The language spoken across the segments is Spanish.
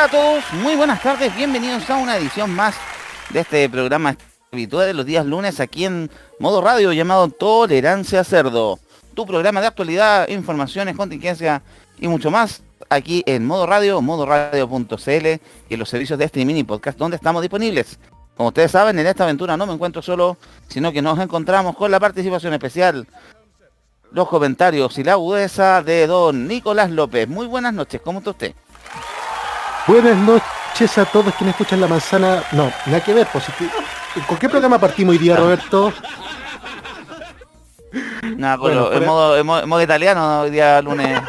Hola a todos, muy buenas tardes, bienvenidos a una edición más de este programa habitual de los días lunes aquí en modo radio llamado Tolerancia Cerdo. Tu programa de actualidad, informaciones, contingencia y mucho más aquí en modo radio, modoradio.cl y en los servicios de este mini podcast donde estamos disponibles. Como ustedes saben, en esta aventura no me encuentro solo, sino que nos encontramos con la participación especial, los comentarios y la agudeza de don Nicolás López. Muy buenas noches, ¿cómo está usted? Buenas noches a todos quienes escuchan La Manzana. No, nada que ver, positivo. ¿Con qué programa partimos hoy día, Roberto? Nada, bueno, en, modo, en, modo, italiano, hoy día lunes.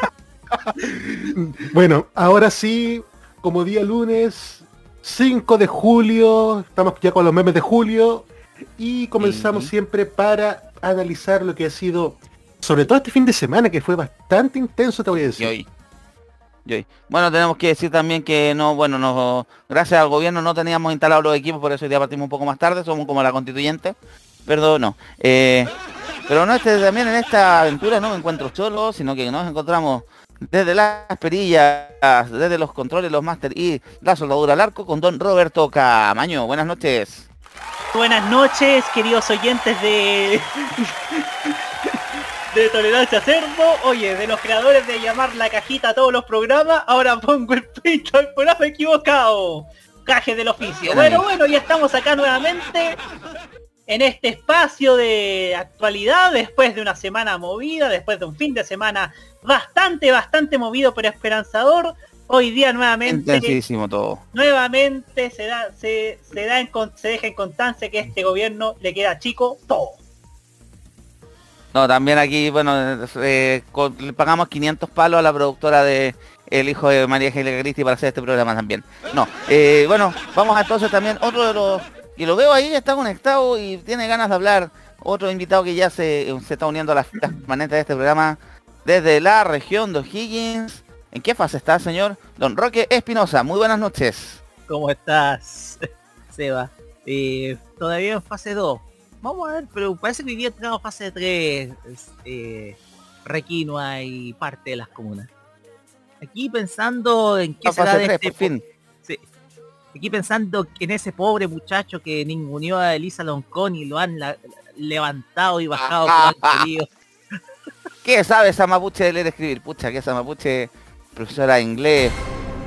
bueno, ahora sí, como día lunes, 5 de julio, estamos ya con los memes de julio y comenzamos siempre para analizar lo que ha sido, sobre todo este fin de semana, que fue bastante intenso, te voy a decir. Bueno, tenemos que decir también que no, bueno, no, gracias al gobierno no teníamos instalados los equipos, por eso hoy día partimos un poco más tarde, somos como la constituyente, perdón, no. Eh, pero no, este, también en esta aventura no me encuentro solo, sino que nos encontramos desde las perillas, desde los controles, los máster y la soldadura al arco con don Roberto Camaño. Buenas noches. Buenas noches, queridos oyentes de de Tolerancia Cerdo. Oye, de los creadores de llamar la cajita a todos los programas, ahora pongo el pincho al programa equivocado. Caje del oficio. Bueno, bueno, ya estamos acá nuevamente en este espacio de actualidad después de una semana movida, después de un fin de semana bastante, bastante movido pero esperanzador. Hoy día nuevamente Intensísimo todo. Nuevamente se da, se, se da en, se deja en constancia que este gobierno le queda chico todo. No, también aquí, bueno, eh, le pagamos 500 palos a la productora de El Hijo de María Ángeles Cristi para hacer este programa también. No, eh, bueno, vamos a entonces también otro de los... Y lo veo ahí, está conectado y tiene ganas de hablar. Otro invitado que ya se, está uniendo a las filas permanentes de este programa desde la región de O'Higgins. ¿En qué fase está, señor? Don Roque Espinosa, muy buenas noches. ¿Cómo estás, Seba? Eh, todavía en fase 2 Vamos a ver, pero parece que día tenemos fase 3, eh, Requinoa y parte de las comunas. Aquí pensando en qué será de este fin. Sí. Aquí pensando en ese pobre muchacho que ninguneó a Elisa Loncón y lo han levantado y bajado por el ¿Qué sabe esa mapuche de leer y escribir? Pucha, que esa mapuche, profesora de inglés,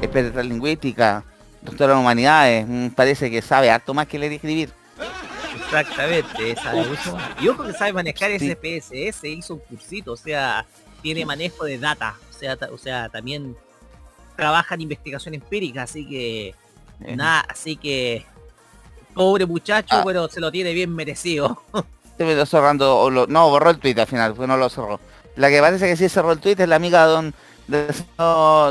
experta en lingüística, doctora en humanidades, mm, parece que sabe harto más que leer y escribir. Exactamente, esa Y ojo que sabe manejar ese PSS, hizo un cursito, o sea, tiene manejo de data, o sea, o sea, también trabaja en investigación empírica, así que nada, así que pobre muchacho, ah. pero se lo tiene bien merecido. Se me cerrando, no, borró el tweet al final, pues no lo cerró. La que parece que sí cerró el tweet es la amiga de don, de,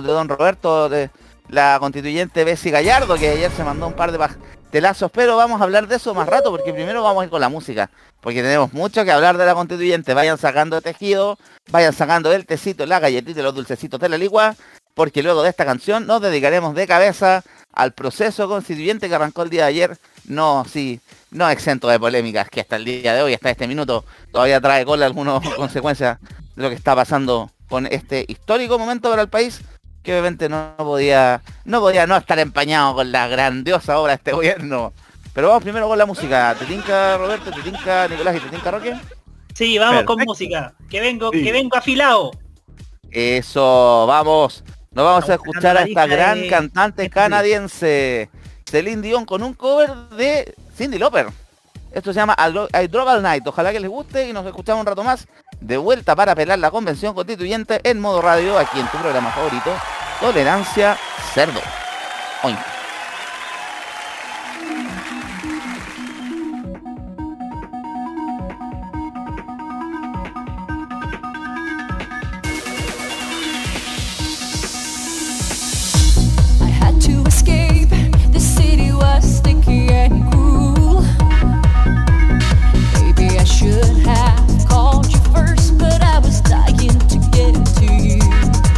don Roberto, de la constituyente Bessie Gallardo, que ayer se mandó un par de, telazos, pero vamos a hablar de eso más rato, porque primero vamos a ir con la música, porque tenemos mucho que hablar de la constituyente. Vayan sacando tejido, vayan sacando el tecito, la galletita y los dulcecitos de la ligua, porque luego de esta canción nos dedicaremos de cabeza al proceso constituyente que arrancó el día de ayer. No, sí, no exento de polémicas, que hasta el día de hoy, hasta este minuto, todavía trae cola algunas consecuencias de lo que está pasando con este histórico momento para el país que obviamente no podía no podía no estar empañado con la grandiosa obra de este gobierno. Pero vamos primero con la música. ¿Te tinca Roberto? ¿Te tinca Nicolás y te tinca Roque? Sí, vamos con música. Que vengo, que vengo afilado. Eso, vamos. Nos vamos a escuchar a esta gran cantante canadiense, Celine Dion, con un cover de Cindy Lauper. Esto se llama I Drove All Night. Ojalá que les guste y nos escuchamos un rato más de vuelta para apelar la convención constituyente en modo radio, aquí en tu programa favorito, Tolerancia Cerdo. Oink. should have called you first, but I was dying to get to you.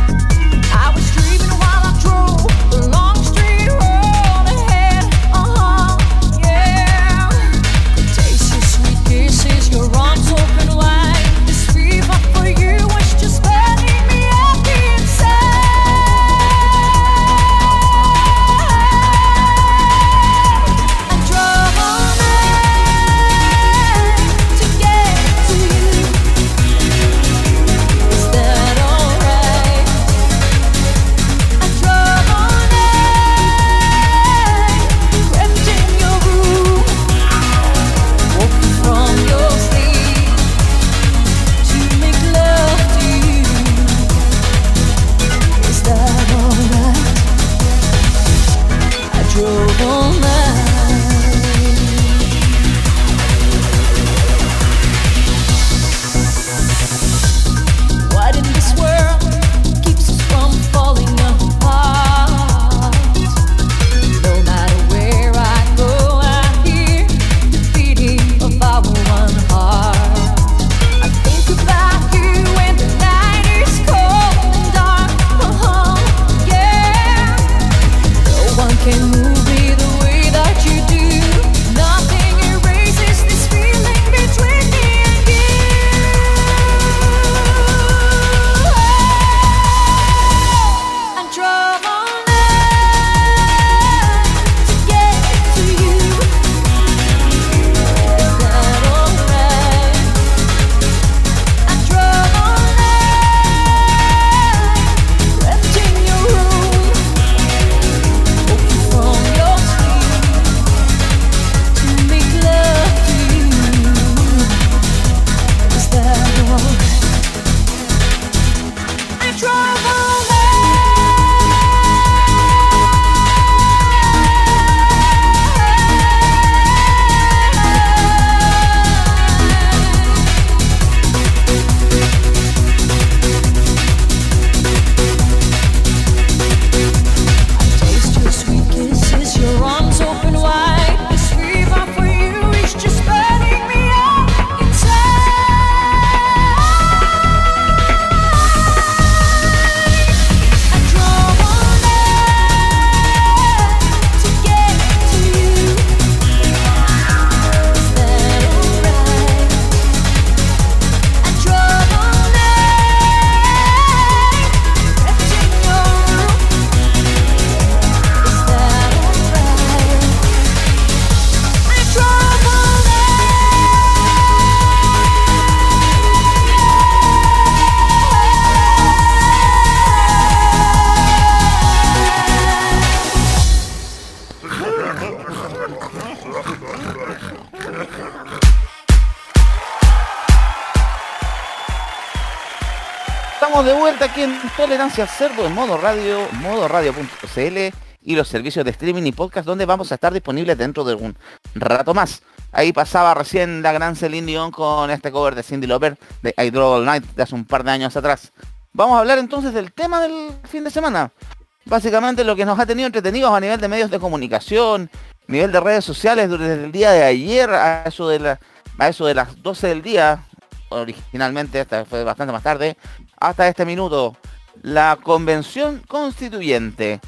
Aquí en Tolerancia Cerdo en modo radio, modo radio.cl y los servicios de streaming y podcast donde vamos a estar disponibles dentro de un rato más. Ahí pasaba recién la gran Celine Dion con este cover de Cindy Lauper de I All Night de hace un par de años atrás. Vamos a hablar entonces del tema del fin de semana. Básicamente lo que nos ha tenido entretenidos a nivel de medios de comunicación, nivel de redes sociales desde el día de ayer a eso de, la, a eso de las 12 del día, originalmente, esta fue bastante más tarde, hasta este minuto, la convención constituyente.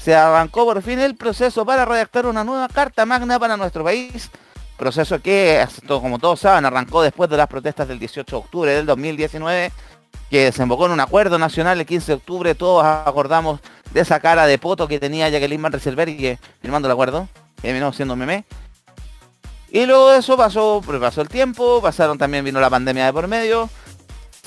Se arrancó por fin el proceso para redactar una nueva carta magna para nuestro país. Proceso que, como todos saben, arrancó después de las protestas del 18 de octubre del 2019, que desembocó en un acuerdo nacional el 15 de octubre. Todos acordamos de esa cara de poto que tenía Jacqueline Van Rieselberg firmando el acuerdo, que terminó siendo meme. Y luego de eso pasó, pasó el tiempo, pasaron también, vino la pandemia de por medio,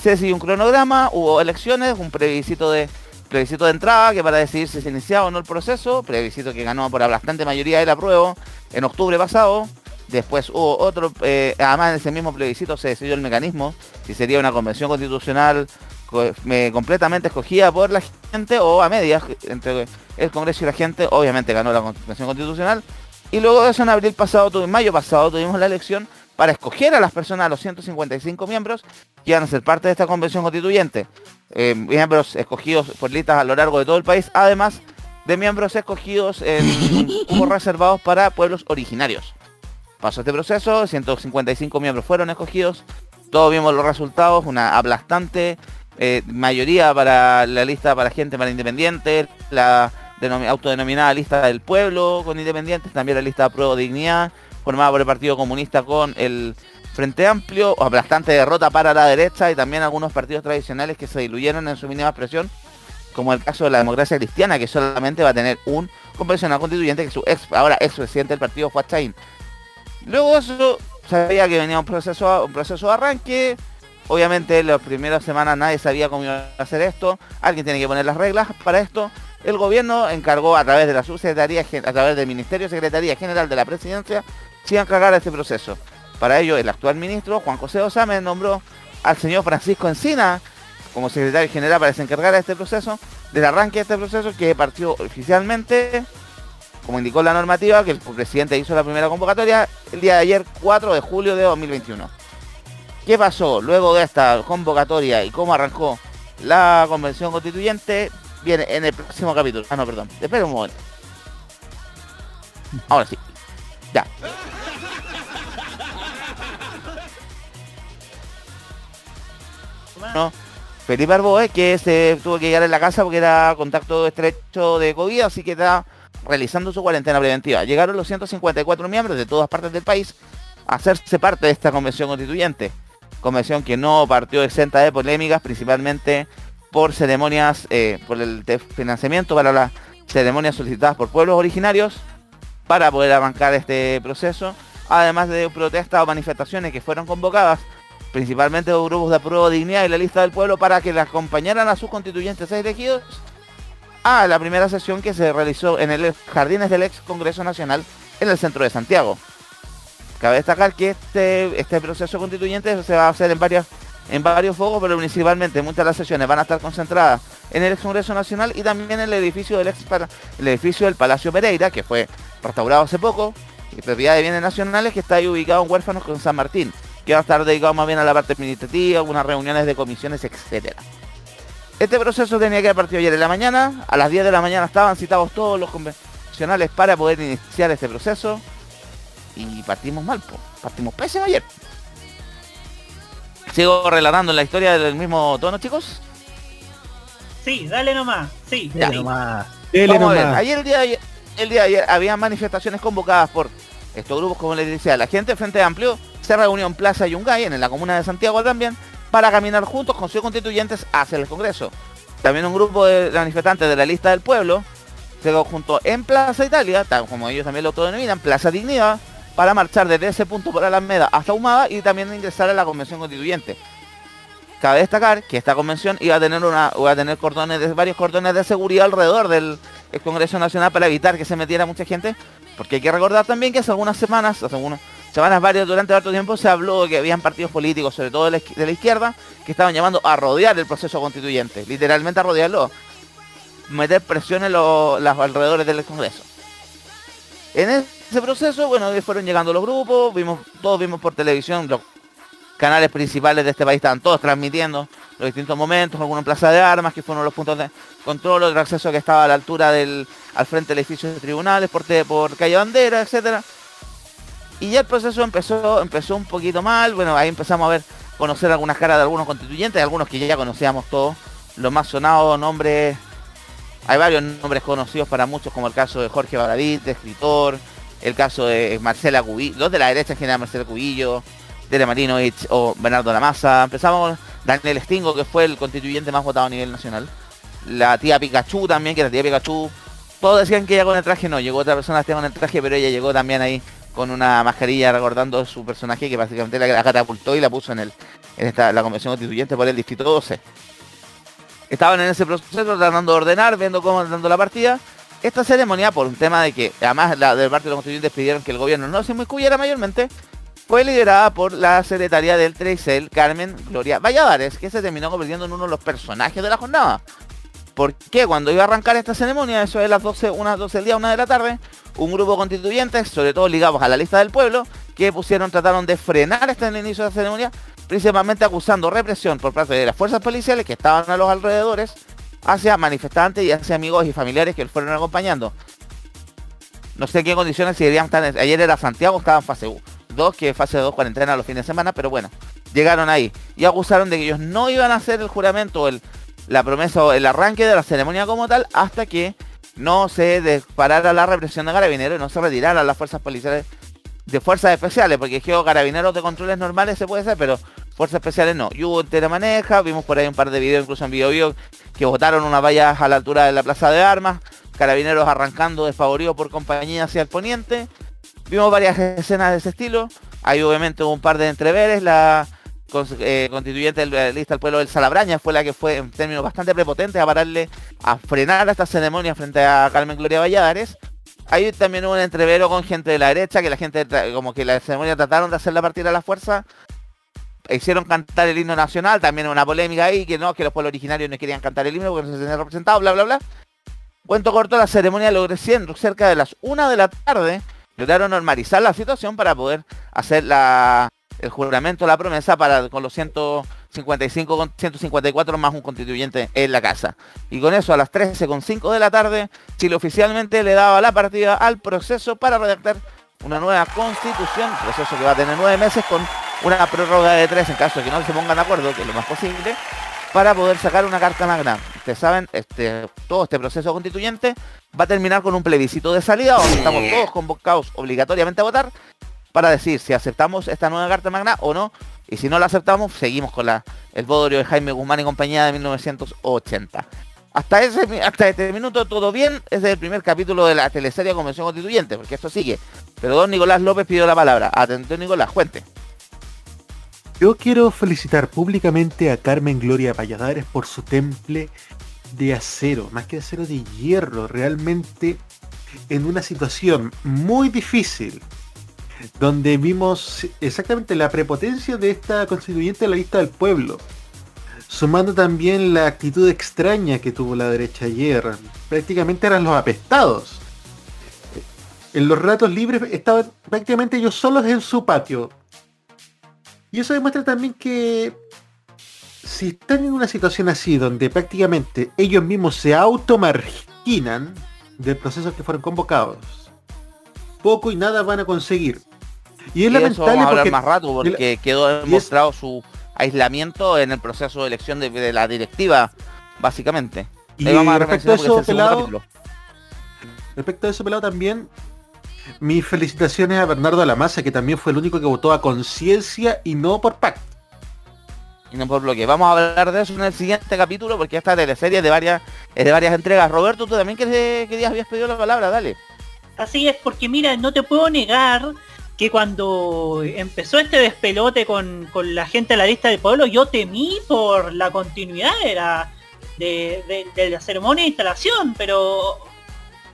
se siguió un cronograma, hubo elecciones, un plebiscito de plebiscito de entrada que para decidir si se iniciaba o no el proceso, plebiscito que ganó por la bastante mayoría del apruebo en octubre pasado. Después hubo otro, eh, además en ese mismo plebiscito se decidió el mecanismo, si sería una convención constitucional completamente escogida por la gente o a medias entre el Congreso y la gente, obviamente ganó la convención constitucional. Y luego eso en abril pasado, en mayo pasado tuvimos la elección para escoger a las personas, a los 155 miembros que van a ser parte de esta convención constituyente. Eh, miembros escogidos por listas a lo largo de todo el país, además de miembros escogidos en reservados para pueblos originarios. Pasó este proceso, 155 miembros fueron escogidos, todos vimos los resultados, una aplastante eh, mayoría para la lista para gente para independientes, la autodenominada lista del pueblo con independientes, también la lista Pro Dignidad, formada por el Partido Comunista con el Frente Amplio, aplastante derrota para la derecha y también algunos partidos tradicionales que se diluyeron en su mínima expresión, como el caso de la democracia cristiana, que solamente va a tener un convencional constituyente que su ex, ahora ex presidente del partido Juan Chain. Luego eso sabía que venía un proceso, un proceso de arranque. Obviamente en las primeras semanas nadie sabía cómo iba a hacer esto. Alguien tiene que poner las reglas para esto. El gobierno encargó a través de la subsecretaría, a través del Ministerio Secretaría General de la Presidencia, si encargar este proceso. Para ello, el actual ministro, Juan José Osame, nombró al señor Francisco Encina como secretario general para desencargar este proceso, del arranque de este proceso que partió oficialmente, como indicó la normativa, que el presidente hizo la primera convocatoria el día de ayer, 4 de julio de 2021. ¿Qué pasó luego de esta convocatoria y cómo arrancó la convención constituyente? Viene en el próximo capítulo. Ah, no, perdón. Espera un momento. Ahora sí. Ya. No. Felipe Arboe, que se tuvo que llegar en la casa porque era contacto estrecho de COVID, así que está realizando su cuarentena preventiva. Llegaron los 154 miembros de todas partes del país a hacerse parte de esta convención constituyente. Convención que no partió exenta de polémicas, principalmente por ceremonias, eh, por el financiamiento para las ceremonias solicitadas por pueblos originarios para poder arrancar este proceso, además de protestas o manifestaciones que fueron convocadas principalmente los grupos de apruebo dignidad y la lista del pueblo para que le acompañaran a sus constituyentes elegidos a la primera sesión que se realizó en el Jardines del ex Congreso Nacional en el centro de Santiago. Cabe destacar que este, este proceso constituyente se va a hacer en varias en varios focos, pero principalmente muchas de las sesiones van a estar concentradas en el ex Congreso Nacional y también en el edificio del ex el edificio del Palacio Pereira, que fue restaurado hace poco, y propiedad de bienes nacionales que está ahí ubicado en Huérfanos con San Martín que va a estar dedicado más bien a la parte administrativa, algunas reuniones de comisiones, etcétera. Este proceso tenía que haber partido ayer en la mañana, a las 10 de la mañana estaban citados todos los convencionales para poder iniciar este proceso y partimos mal, partimos pésimo ayer. ¿Sigo relatando la historia del mismo tono, chicos? Sí, dale nomás, sí. Dale nomás. Ayer el día, el día de ayer había manifestaciones convocadas por estos grupos, como les decía, la gente de Frente Amplio, se reunió en Plaza Yungay, en la comuna de Santiago también, para caminar juntos con sus constituyentes hacia el Congreso. También un grupo de manifestantes de la lista del pueblo se junto en Plaza Italia, tal como ellos también lo autodenominan, Plaza Dignidad, para marchar desde ese punto por Alameda hasta Humada y también ingresar a la Convención Constituyente. Cabe destacar que esta convención iba a tener una, iba a tener cordones de, varios cordones de seguridad alrededor del Congreso Nacional para evitar que se metiera mucha gente, porque hay que recordar también que hace algunas semanas, hace algunos semanas varias durante harto tiempo se habló de que habían partidos políticos, sobre todo de la, izquierda, que estaban llamando a rodear el proceso constituyente, literalmente a rodearlo, meter presión en los alrededores del Congreso. Ese proceso, bueno, fueron llegando los grupos, vimos, todos vimos por televisión, los canales principales de este país estaban todos transmitiendo los distintos momentos, algunos en Plaza de Armas, que fue uno de los puntos de control, otro acceso que estaba a la altura del, al frente del edificio de tribunales, por, por calle Bandera, etcétera. Y ya el proceso empezó, empezó un poquito mal, bueno, ahí empezamos a ver, conocer algunas caras de algunos constituyentes, algunos que ya conocíamos todos, los más sonados nombres, hay varios nombres conocidos para muchos, como el caso de Jorge Baradit, escritor, el caso de Marcela Cubillo, los de la derecha en general, Marcela Cubillo, Dele Marinovich o Bernardo Lamasa, empezamos Daniel Stingo, que fue el constituyente más votado a nivel nacional, la tía Pikachu también, que la tía Pikachu, todos decían que ella con el traje no, llegó otra persona con el traje, pero ella llegó también ahí con una mascarilla recordando su personaje que básicamente la, catapultó y la puso en el en esta, la convención constituyente por el distrito 12. Estaban en ese proceso tratando de ordenar, viendo cómo dando la partida. Esta ceremonia, por un tema de que además la, del parte de los constituyentes pidieron que el gobierno no se incluyera mayormente, fue liderada por la secretaria del Trexel, Carmen Gloria Valladares, que se terminó convirtiendo en uno de los personajes de la jornada. Porque cuando iba a arrancar esta ceremonia, eso es las 12, unas 12 del día, una de la tarde, un grupo constituyente, sobre todo ligados a la lista del pueblo, que pusieron, trataron de frenar este inicio de la ceremonia, principalmente acusando represión por parte de las fuerzas policiales que estaban a los alrededores hacia manifestantes y hacia amigos y familiares que los fueron acompañando. No sé en qué condiciones si deberían estar. Ayer era Santiago, estaba en fase 2, que fase 2 cuarentena los fines de semana, pero bueno, llegaron ahí y acusaron de que ellos no iban a hacer el juramento, el, la promesa o el arranque de la ceremonia como tal hasta que no se disparara la represión de carabineros y no se retiraran las fuerzas policiales de fuerzas especiales, porque es que carabineros de controles normales se puede hacer, pero fuerzas especiales no. Y hubo maneja, vimos por ahí un par de videos, incluso en video, que botaron una valla a la altura de la plaza de armas, carabineros arrancando desfavoridos por compañía hacia el poniente. Vimos varias escenas de ese estilo. Hay obviamente un par de entreveres, la eh, constituyente de la lista del pueblo del Salabraña fue la que fue en términos bastante prepotentes a pararle a frenar esta ceremonia frente a Carmen Gloria Valladares. Hay también un entrevero con gente de la derecha, que la gente, como que la ceremonia trataron de hacer la partida a la fuerza. Hicieron cantar el himno nacional, también una polémica ahí, que no, que los pueblos originarios no querían cantar el himno porque no se tenían representado, bla, bla, bla. Cuento corto, la ceremonia logró siendo cerca de las una de la tarde, lograron normalizar la situación para poder hacer la, el juramento, la promesa para con los 155, con 154 más un constituyente en la casa. Y con eso a las 13.5 de la tarde, Chile oficialmente le daba la partida al proceso para redactar una nueva constitución, proceso que va a tener nueve meses con una prórroga de tres en caso de que no se pongan de acuerdo, que es lo más posible, para poder sacar una carta magna. Ustedes saben, este, todo este proceso constituyente va a terminar con un plebiscito de salida, donde estamos todos convocados obligatoriamente a votar, para decir si aceptamos esta nueva Carta Magna o no. Y si no la aceptamos, seguimos con la, el bodrio de Jaime Guzmán y compañía de 1980. Hasta, ese, hasta este minuto todo bien, es el primer capítulo de la teleserie Convención Constituyente, porque esto sigue. Pero don Nicolás López pidió la palabra. Atento Nicolás, cuente. Yo quiero felicitar públicamente a Carmen Gloria Valladares por su temple de acero, más que de acero de hierro, realmente en una situación muy difícil, donde vimos exactamente la prepotencia de esta constituyente de la lista del pueblo, sumando también la actitud extraña que tuvo la derecha ayer. Prácticamente eran los apestados. En los ratos libres estaban prácticamente ellos solos en su patio. Y eso demuestra también que si están en una situación así, donde prácticamente ellos mismos se automarginan del proceso que fueron convocados, poco y nada van a conseguir. Y es lamentable vamos a hablar más rato porque quedó demostrado su aislamiento en el proceso de elección de, la directiva, básicamente. Y respecto a eso, pelado, respecto a eso, pelado, también mis felicitaciones a Bernardo Alamasa, que también fue el único que votó a conciencia y no por pacto. Y no por bloque. Vamos a hablar de eso en el siguiente capítulo, porque esta teleserie es de varias, es de varias entregas. Roberto, tú también querías, habías pedido la palabra, dale. Así es, porque mira, no te puedo negar que cuando empezó este despelote con, la gente de la lista del pueblo, yo temí por la continuidad de la, de, la ceremonia de instalación, pero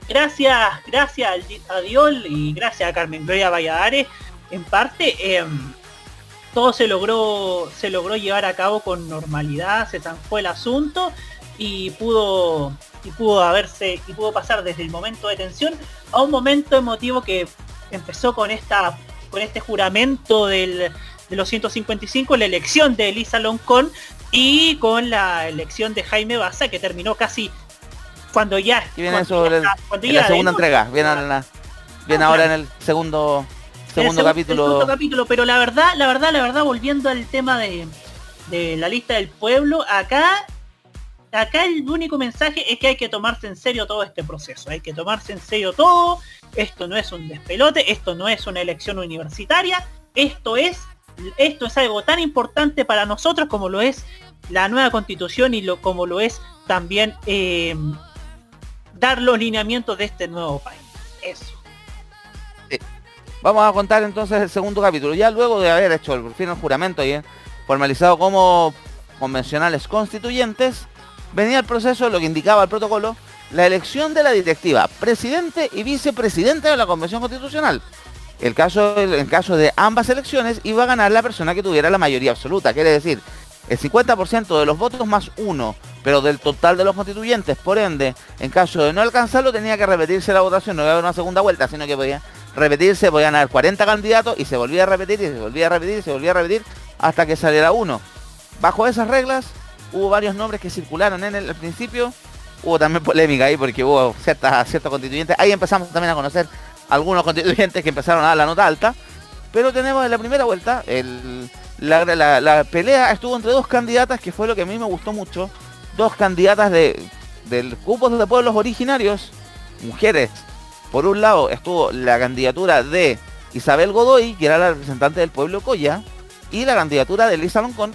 gracias, gracias a Dios y gracias a Carmen Gloria Valladares, en parte em, todo se logró, se logró llevar a cabo con normalidad, se zanjó el asunto y pudo y pudo haberse y pudo pasar desde el momento de tensión a un momento emotivo que empezó con esta con este juramento del, de los 155, la elección de Elisa Loncón y con la elección de Jaime Baza que terminó casi cuando ya viene eso la segunda entrega viene, viene ahora en el segundo segundo, capítulo. segundo capítulo pero la verdad la verdad la verdad volviendo al tema de, de la lista del pueblo acá acá el único mensaje es que hay que tomarse en serio todo este proceso, hay que tomarse en serio todo, esto no es un despelote, esto no es una elección universitaria, esto es, esto es algo tan importante para nosotros como lo es la nueva constitución y lo, como lo es también em, dar los lineamientos de este nuevo país. Eso. Vamos a contar entonces el segundo capítulo. Ya luego de haber hecho el fin el juramento y formalizado como convencionales constituyentes, venía el proceso, lo que indicaba el protocolo, la elección de la directiva, presidente y vicepresidente de la Convención Constitucional. El caso, en caso de ambas elecciones iba a ganar la persona que tuviera la mayoría absoluta, quiere decir, el 50% de los votos más uno, pero del total de los constituyentes, por ende, en caso de no alcanzarlo tenía que repetirse la votación, no iba a haber una segunda vuelta, sino que podía repetirse, podían haber 40 candidatos y se volvía a repetir y se volvía a repetir y se volvía a repetir hasta que saliera uno. Bajo esas reglas, hubo varios nombres que circularon en el, principio, hubo también polémica ahí porque hubo ciertos constituyentes, ahí empezamos también a conocer algunos constituyentes que empezaron a dar la nota alta, pero tenemos en la primera vuelta, la, pelea estuvo entre dos candidatas, que fue lo que a mí me gustó mucho, dos candidatas de, del cupo de pueblos originarios, mujeres. Por un lado estuvo la candidatura de Isabel Godoy, que era la representante del pueblo Coya, y la candidatura de Elisa Loncón,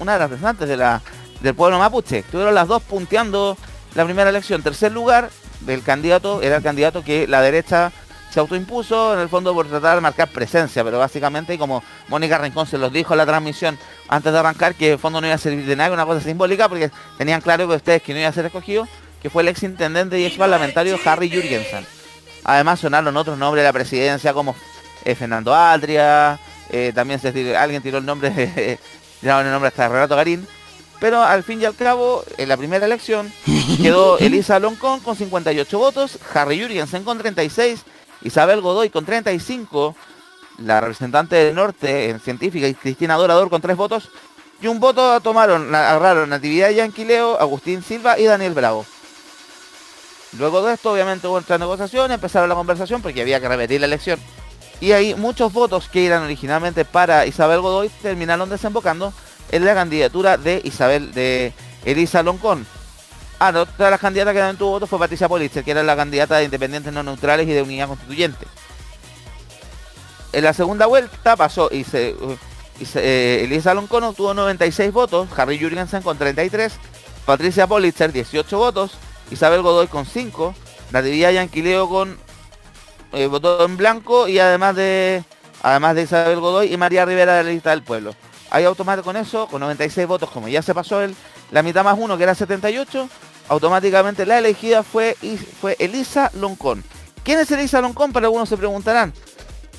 una de las representantes de la del pueblo mapuche. Estuvieron las dos punteando la primera elección. Tercer lugar del candidato era el candidato que la derecha se autoimpuso en el fondo por tratar de marcar presencia, pero básicamente como Mónica Rincón se los dijo en la transmisión antes de arrancar que el fondo no iba a servir de nada, una cosa simbólica, porque tenían claro que ustedes que no iba a ser escogido, que fue el ex intendente y ex parlamentario Harry Jurgensen. Además sonaron otros nombres de la presidencia como eh, Fernando Altria, eh, también se alguien tiró el nombre, de, el nombre hasta Renato Garín, pero al fin y al cabo, en la primera elección, quedó Elisa Loncón con 58 votos, Harry Jurgensen con 36, Isabel Godoy con 35, la representante del norte en científica y Cristina Dorador con 3 votos, y un voto tomaron, agarraron Natividad Yanquileo, Agustín Silva y Daniel Bravo. Luego de esto, obviamente hubo otra negociación, empezaron la conversación porque había que repetir la elección. Y ahí muchos votos que eran originalmente para Isabel Godoy terminaron desembocando en la candidatura de Isabel, de Elisa Loncón. Ah, no, otra de las candidatas que también tuvo votos fue Patricia Politzer, que era la candidata de independientes no neutrales y de unidad constituyente. En la segunda vuelta pasó y se, eh, Elisa Loncón obtuvo 96 votos, Harry Jurgensen con 33, Patricia Politzer 18 votos, Isabel Godoy con 5, Natividad Yanquileo con eh, voto en blanco y además de además de Isabel Godoy y María Rivera de la lista del pueblo. Ahí automático con eso, con 96 votos, como ya se pasó el, la mitad más uno, que era 78, automáticamente la elegida fue, fue Elisa Loncón. ¿Quién es Elisa Loncón? Para algunos se preguntarán.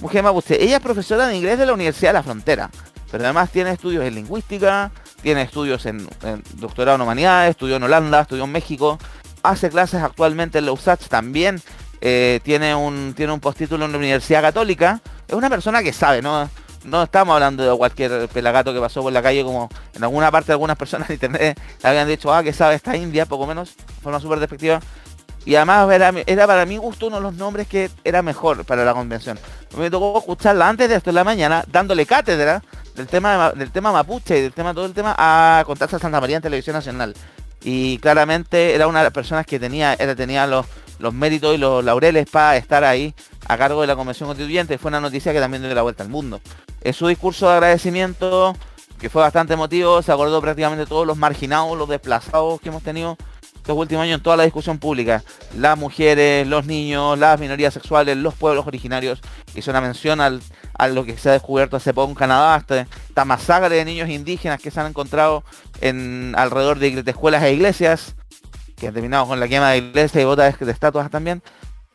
Mujer Mapuche, ella es profesora de inglés de la Universidad de la Frontera, pero además tiene estudios en lingüística, tiene estudios en, doctorado en humanidades, estudió en Holanda, estudió en México, hace clases actualmente en la USACH también, eh, tiene un, tiene un postítulo en la Universidad Católica, es una persona que sabe, ¿no? No estamos hablando de cualquier pelagato que pasó por la calle, como en alguna parte de algunas personas en internet habían dicho, ah, que sabe esta India, poco menos, de forma súper despectiva. Y además era, para mi gusto uno de los nombres que era mejor para la convención. Me tocó escucharla antes de esto en la mañana, dándole cátedra del tema del tema mapuche y del tema todo el tema a Contarse a Santa María en Televisión Nacional. Y claramente era una de las personas que tenía, era, tenía los, los méritos y los laureles para estar ahí a cargo de la Convención Constituyente. Fue una noticia que también dio la vuelta al mundo. En su discurso de agradecimiento, que fue bastante emotivo, se acordó prácticamente todos los marginados, los desplazados que hemos tenido estos últimos años en toda la discusión pública. Las mujeres, los niños, las minorías sexuales, los pueblos originarios. Hizo una mención al, a lo que se ha descubierto hace poco en Canadá, esta, masacre de niños indígenas que se han encontrado en alrededor de, escuelas e iglesias, que han terminado con la quema de iglesias y botas de estatuas también.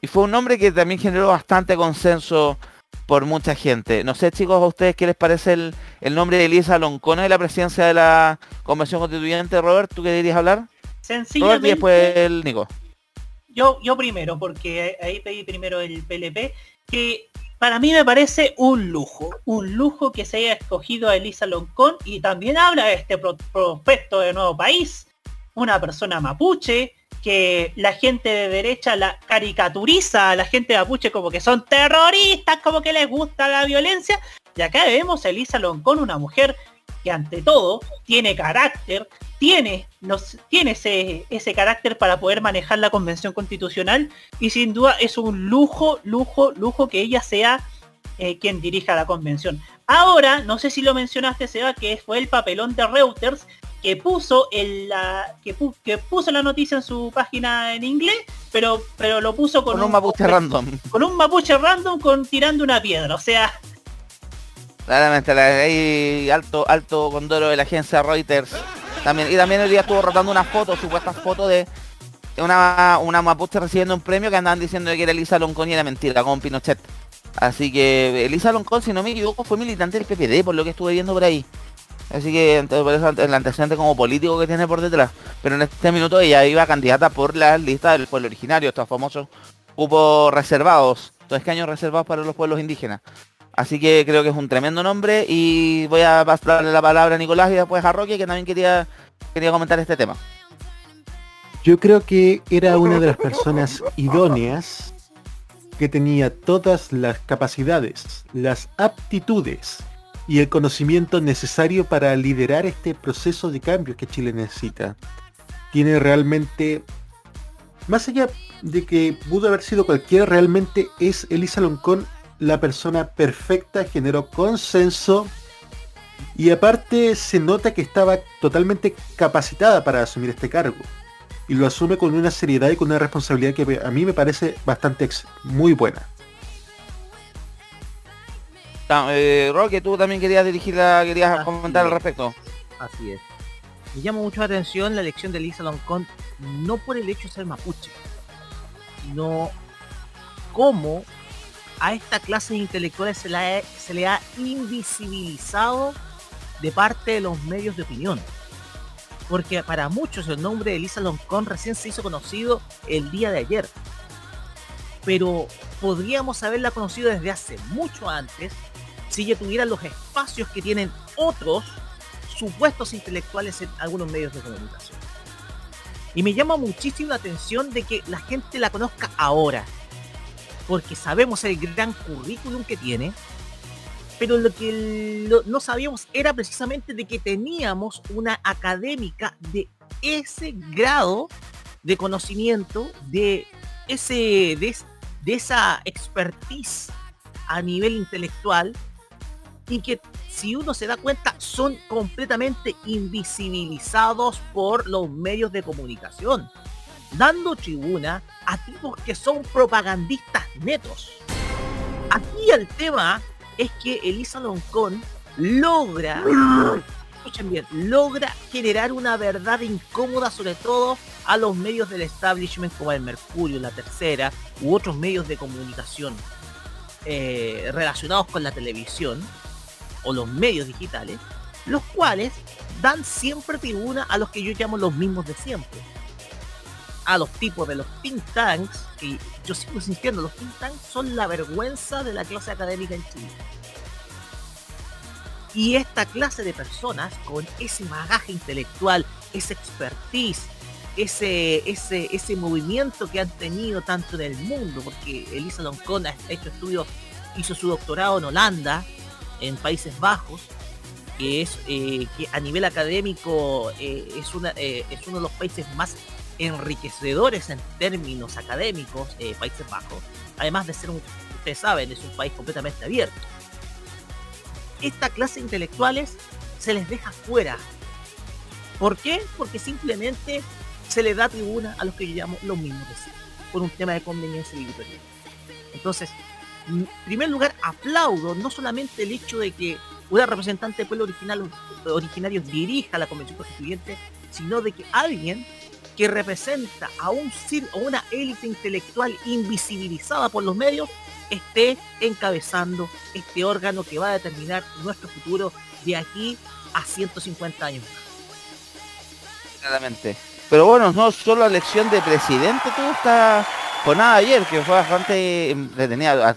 Y fue un nombre que también generó bastante consenso por mucha gente. No sé, chicos, a ustedes qué les parece el, el nombre de Elisa Loncona de la presidencia de la Convención Constituyente. Robert, ¿tú qué dirías hablar? Sencillamente. Robert y después el Nico. Yo, yo primero, porque ahí pedí primero el PLP, que para mí me parece un lujo, un lujo que se haya escogido a Elisa Loncón y también habla de este pro- prospecto de nuevo país, una persona mapuche, que la gente de derecha la caricaturiza a la gente mapuche como que son terroristas, como que les gusta la violencia, y acá vemos a Elisa Loncón, una mujer que ante todo tiene carácter, tiene, nos, tiene ese, ese carácter para poder manejar la convención constitucional y sin duda es un lujo, lujo, lujo que ella sea eh, quien dirija la convención. Ahora, no sé si lo mencionaste, Seba, que fue el papelón de Reuters que puso el, la, que, pu- que puso la noticia en su página en inglés, pero, pero lo puso con, Con un mapuche random. con un mapuche random con tirando una piedra. O sea, Claramente, la- hay alto, alto condoro de la agencia Reuters. También, y también el día estuvo rotando una foto, supuestas fotos de una, una mapuche recibiendo un premio que andaban diciendo que era Elisa Loncón y era mentira, con Pinochet. Así que Elisa Loncón, si no me equivoco, fue militante del PPD, por lo que estuve viendo por ahí. Así que entonces, por eso el antecedente como político que tiene por detrás. Pero en este minuto ella iba candidata por la lista del pueblo originario, estos famosos cupos reservados, estos escaños reservados para los pueblos indígenas. Así que creo que es un tremendo nombre y voy a pasarle la palabra a Nicolás y después a Roque que también quería, quería comentar este tema. Yo creo que era una de las personas idóneas que tenía todas las capacidades, las aptitudes y el conocimiento necesario para liderar este proceso de cambio que Chile necesita. Tiene realmente, más allá de que pudo haber sido cualquiera, realmente es Elisa Loncón la persona perfecta, generó consenso y aparte se nota que estaba totalmente capacitada para asumir este cargo y lo asume con una seriedad y con una responsabilidad que a mí me parece bastante muy buena. Eh, Roque, tú también querías dirigir la, querías Así comentar al es. respecto. Así es. Me llama mucho la atención la elección de Lisa Loncón, no por el hecho de ser mapuche, sino cómo a esta clase de intelectuales se, la he- se le ha invisibilizado de parte de los medios de opinión. Porque para muchos el nombre de Elisa Loncón recién se hizo conocido el día de ayer. Pero podríamos haberla conocido desde hace mucho antes si ella tuviera los espacios que tienen otros supuestos intelectuales en algunos medios de comunicación. Y me llama muchísimo la atención de que la gente la conozca ahora, porque sabemos el gran currículum que tiene, pero lo que no sabíamos era precisamente de que teníamos una académica de ese grado de conocimiento, de, ese, de, de esa expertise a nivel intelectual, y que si uno se da cuenta son completamente invisibilizados por los medios de comunicación, dando tribuna a tipos que son propagandistas netos. Aquí el tema es que Elisa Loncón logra, escuchen bien, logra generar una verdad incómoda sobre todo a los medios del establishment como el Mercurio, la Tercera u otros medios de comunicación eh, relacionados con la televisión o los medios digitales, los cuales dan siempre tribuna a los que yo llamo los mismos de siempre. A los tipos de los think tanks, y yo sigo insistiendo, los think tanks son la vergüenza de la clase académica en Chile. Y esta clase de personas con ese bagaje intelectual, ese expertise, ese, ese, ese movimiento que han tenido tanto en el mundo, porque Elisa Loncón ha hecho estudios, hizo su doctorado en Holanda, en Países Bajos, que es eh, que a nivel académico eh, es, una, eh, es uno de los países más enriquecedores en términos académicos, Países Bajos, además de ser un, ustedes saben, es un país completamente abierto. Esta clase de intelectuales se les deja fuera. ¿Por qué? Porque simplemente se le da tribuna a los que yo llamo los mismos por un tema de conveniencia editorial. Entonces, en primer lugar, aplaudo no solamente el hecho de que una representante del pueblo original, originario dirija la convención constituyente, sino de que alguien que representa a, un, a una élite intelectual invisibilizada por los medios, esté encabezando este órgano que va a determinar nuestro futuro de aquí a 150 años. Claramente. Pero bueno, no solo la elección de presidente tuvo esta nada ayer, que fue bastante entretenida.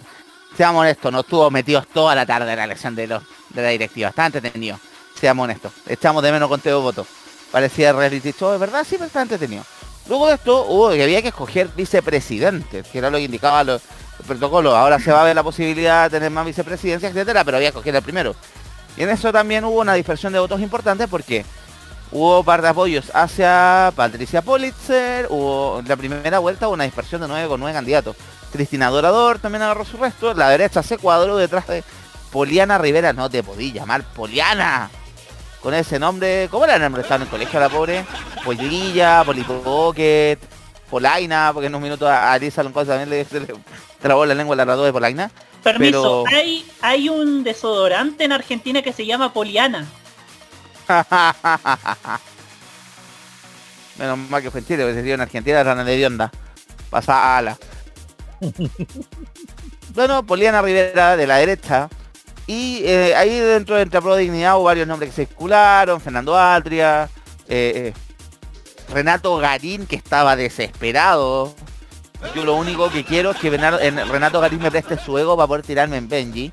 Seamos honestos, no estuvo metidos toda la tarde en la elección de, la directiva. Está entretenido. Seamos honestos. Echamos de menos conteo de votos. Parecía reality show, de verdad, sí, pero está entretenido. Luego de esto hubo que había que escoger vicepresidente, que era lo que indicaba el protocolo. Ahora se va a ver la posibilidad de tener más vicepresidencia, etcétera, pero había que escoger el primero. Y en eso también hubo una dispersión de votos importante porque Hubo par de apoyos hacia Patricia Politzer, hubo en la primera vuelta hubo una dispersión de 9 con 9 candidatos. Cristina Dorador también agarró su resto, la derecha se cuadró detrás de Poliana Rivera, no te podí llamar Poliana. Con ese nombre, ¿cómo era el nombre? Estaba en el colegio la pobre. Polilla, Polipocket, Polaina, porque en unos minutos a Lisa Loncosa también le, trabó la lengua la narrador de Polaina. Permiso, hay, hay un desodorante en Argentina que se llama Poliana. Menos mal que fue en Chile, porque sería en Argentina era de onda. Pasa a ala. bueno, Poliana Rivera de la derecha. Y eh, ahí dentro de Pro Dignidad hubo varios nombres que se circularon. Fernando Altria. Eh, eh, Renato Garín, que estaba desesperado. Yo lo único que quiero es que Renato Garín me preste su ego para poder tirarme en Benji.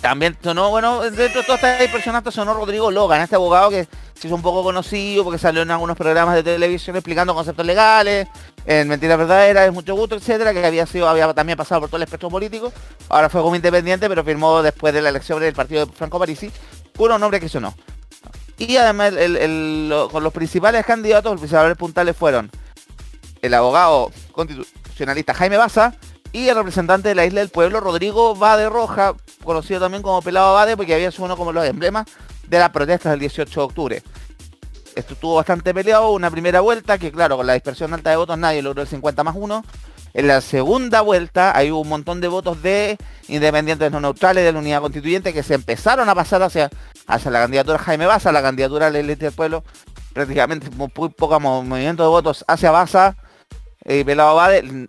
También sonó, bueno, dentro de todas estas personas sonó Rodrigo Logan, este abogado que se hizo un poco conocido porque salió en algunos programas de televisión explicando conceptos legales, en Mentiras Verdaderas, es mucho gusto, etcétera, que había sido, había también pasado por todo el espectro político, ahora fue como independiente, pero firmó después de la elección del partido de Franco Parisi, unos nombres que sonó. Y además con los principales candidatos, los principales puntales fueron el abogado constitucionalista Jaime Baza, y el representante de la isla del pueblo, Rodrigo Bade Roja, conocido también como Pelado Bade, porque había sido uno como los emblemas de las protestas del 18 de octubre. Esto estuvo bastante peleado, una primera vuelta, que claro, con la dispersión alta de votos nadie logró el 50 más 1. En la segunda vuelta hay un montón de votos de independientes no neutrales de la unidad constituyente que se empezaron a pasar hacia, hacia la candidatura Jaime Baza, la candidatura de la del pueblo, prácticamente muy, poco movimiento de votos hacia Baza eh, Pelado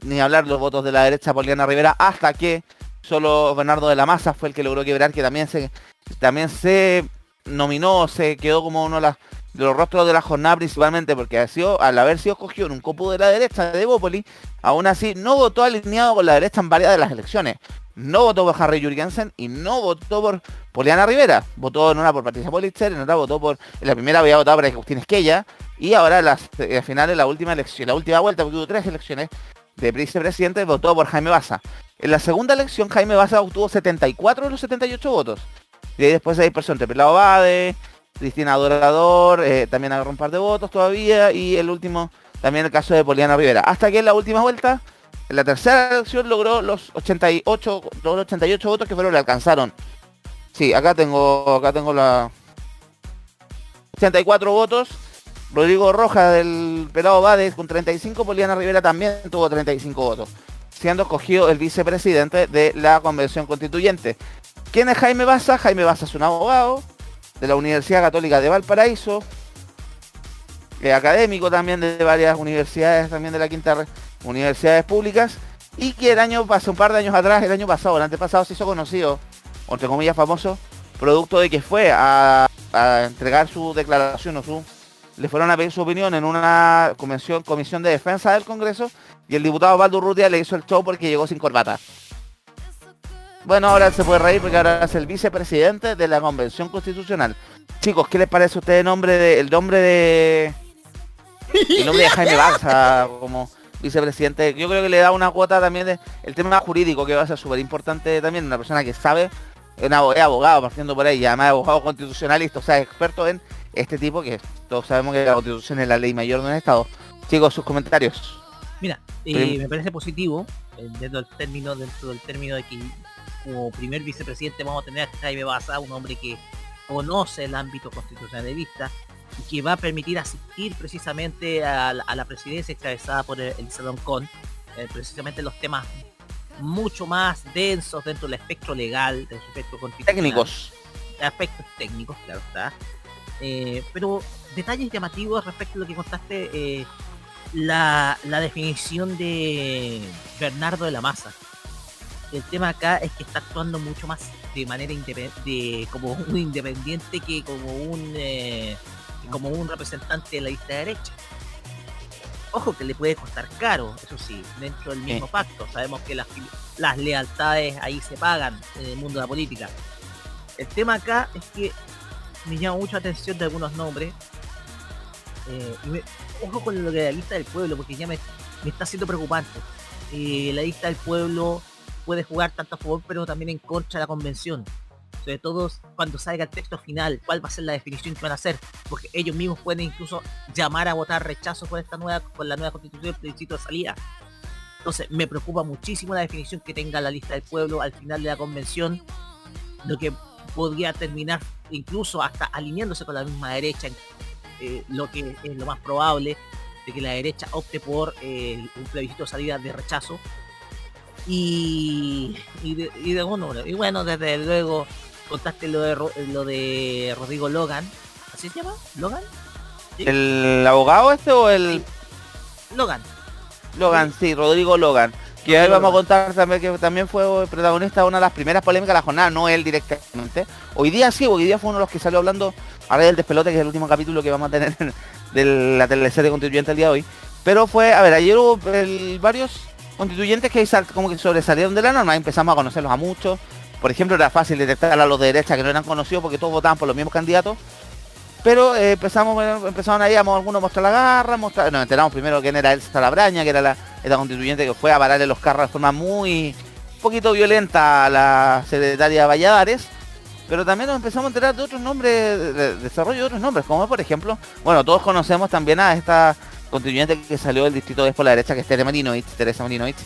ni hablar los votos de la derecha Poliana Rivera, hasta que solo Bernardo de la Maza fue el que logró quebrar, que también se, también se nominó, se quedó como uno de, los rostros de la jornada principalmente, porque ha sido, al haber sido escogido en un copo de la derecha de Bópoli, aún así no votó alineado con la derecha en varias de las elecciones. No votó por Harry Jurgensen y no votó por Poliana Rivera. Votó en una por Patricia Politzer, en otra votó por... La primera había votado por Agustín Esquella, y ahora las, eh, al final de la última elección, la última vuelta, porque hubo tres elecciones de vicepresidente, votó por Jaime Baza. En la segunda elección, Jaime Baza obtuvo 74 de los 78 votos. Y ahí después hay personas entre Pelado Bade, Cristina Dorador, eh, también agarró un par de votos todavía, y el último, también el caso de Poliana Rivera. Hasta que en la última vuelta, en la tercera elección logró los 88, los 88 votos que fueron le alcanzaron. Sí, acá tengo, acá tengo la 84 votos Rodrigo Rojas del Pelado Bades con 35, Poliana Rivera también tuvo 35 votos, siendo escogido el vicepresidente de la Convención Constituyente. ¿Quién es Jaime Baza? Jaime Baza es un abogado de la Universidad Católica de Valparaíso, académico también de varias universidades, también de la quinta universidades públicas, y que el año pasado, un par de años atrás, el año pasado, el antepasado, se hizo conocido, entre comillas famoso, producto de que fue a entregar su declaración o su le fueron a pedir su opinión en una comisión, comisión de defensa del Congreso y el diputado Baldo Rutia le hizo el show porque llegó sin corbata. Bueno, ahora se puede reír porque ahora es el vicepresidente de la Convención Constitucional. Chicos, ¿qué les parece a ustedes el nombre de el nombre de el nombre de Jaime Baza como vicepresidente? Yo creo que le da una cuota también de el tema jurídico que va a ser súper importante también, una persona que sabe, es abogado partiendo por ahí, además abogado constitucionalista, o sea, experto en este tipo que todos sabemos que la constitución es la ley mayor de un estado. Chicos, sus comentarios. Mira, eh, me parece positivo eh, dentro del término, dentro del término de que como primer vicepresidente vamos a tener a Jaime Baza, un hombre que conoce el ámbito constitucionalista y que va a permitir asistir precisamente a, la presidencia encabezada por el, Salón Con, eh, precisamente los temas mucho más densos dentro del espectro legal, del espectro constitucional. Técnicos. Aspectos técnicos, claro está Eh, pero detalles llamativos respecto a lo que contaste, eh, la, la definición de Bernardo de la Maza. El tema acá es que está actuando mucho más de manera independiente, como un independiente que como un eh, como un representante de la lista derecha. Ojo que le puede costar caro, eso sí, dentro del mismo pacto. Sabemos que las, las lealtades ahí se pagan en el mundo de la política. El tema acá es que me llama mucha atención de algunos nombres. Eh, y me, ojo con lo de la lista del pueblo, porque ya me, me está siendo preocupante. Eh, la lista del pueblo puede jugar tanto a favor, pero también en contra de la convención. Sobre todo cuando salga el texto final, cuál va a ser la definición que van a hacer, porque ellos mismos pueden incluso llamar a votar rechazo por esta nueva, por la nueva constitución del plebiscito de salida. Entonces me preocupa muchísimo la definición que tenga la lista del pueblo al final de la convención, lo que podría terminar incluso hasta alineándose con la misma derecha, eh, lo que es lo más probable de que la derecha opte por eh, un plebiscito de salida de rechazo. Y, y, de, y, de, y bueno, desde luego contaste lo de, lo de Rodrigo Logan. ¿Así se llama? ¿Logan? ¿Sí? ¿El abogado este o el...? Logan. Logan, sí, Rodrigo Logan. Que hoy vamos a contar también que también fue protagonista de una de las primeras polémicas de la jornada, no él directamente. Hoy día sí, hoy día fue uno de los que salió hablando ahora del despelote, que es el último capítulo que vamos a tener de la teleserie constituyente el día de hoy. Pero fue, a ver, ayer hubo el, varios constituyentes que como que sobresalieron de la norma, empezamos a conocerlos a muchos. Por ejemplo, era fácil detectar a los de derecha que no eran conocidos porque todos votaban por los mismos candidatos. Pero eh, empezamos, empezaron ahí a algunos mostrar la garra, mostrar, nos enteramos primero quién era Elsa Labraña, que era la, esta constituyente que fue a pararle los carros de forma muy poquito violenta a la secretaria Valladares. Pero también nos empezamos a enterar de otros nombres, de desarrollo de otros nombres, como por ejemplo, bueno, todos conocemos también a esta constituyente que salió del distrito de por la derecha, que es Teresa Marinovich, Teresa Marinovich.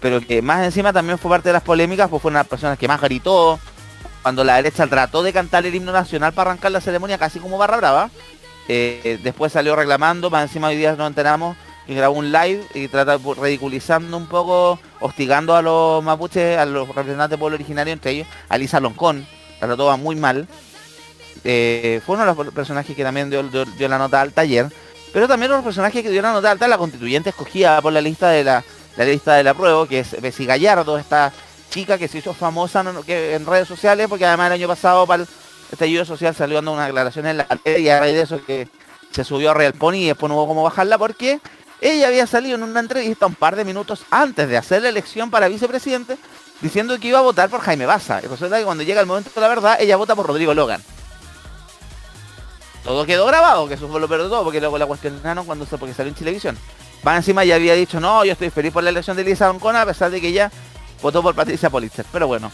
Pero que más encima también fue parte de las polémicas, pues fue una de las personas que más gritó, cuando la derecha trató de cantar el himno nacional para arrancar la ceremonia casi como barra brava. Eh, después salió reclamando, más encima hoy día nos enteramos que grabó un live y trata ridiculizando un poco, hostigando a los mapuches, a los representantes del pueblo originario, entre ellos a Lisa Loncón, la trató muy mal. Eh, fue uno de los personajes que también dio, la nota alta ayer, pero también uno de los personajes que dio la nota alta la constituyente escogida por la lista de la, la lista de la prueba, que es Bessie Gallardo, esta chica que se hizo famosa en, que, en redes sociales, porque además el año pasado para el estallido social salió dando una declaración en la tele y a raíz de eso que se subió a Real Pony y después no hubo cómo bajarla porque ella había salido en una entrevista un par de minutos antes de hacer la elección para vicepresidente diciendo que iba a votar por Jaime Baza. Y resulta que cuando llega el momento de la verdad, ella vota por Rodrigo Logan. Todo quedó grabado, que eso fue lo peor de todo, porque luego la cuestionaron cuando porque salió en televisión. Va encima ya había dicho, no, yo estoy feliz por la elección de Elisa Ancona, a pesar de que ella votó por Patricia Politzer. Pero bueno,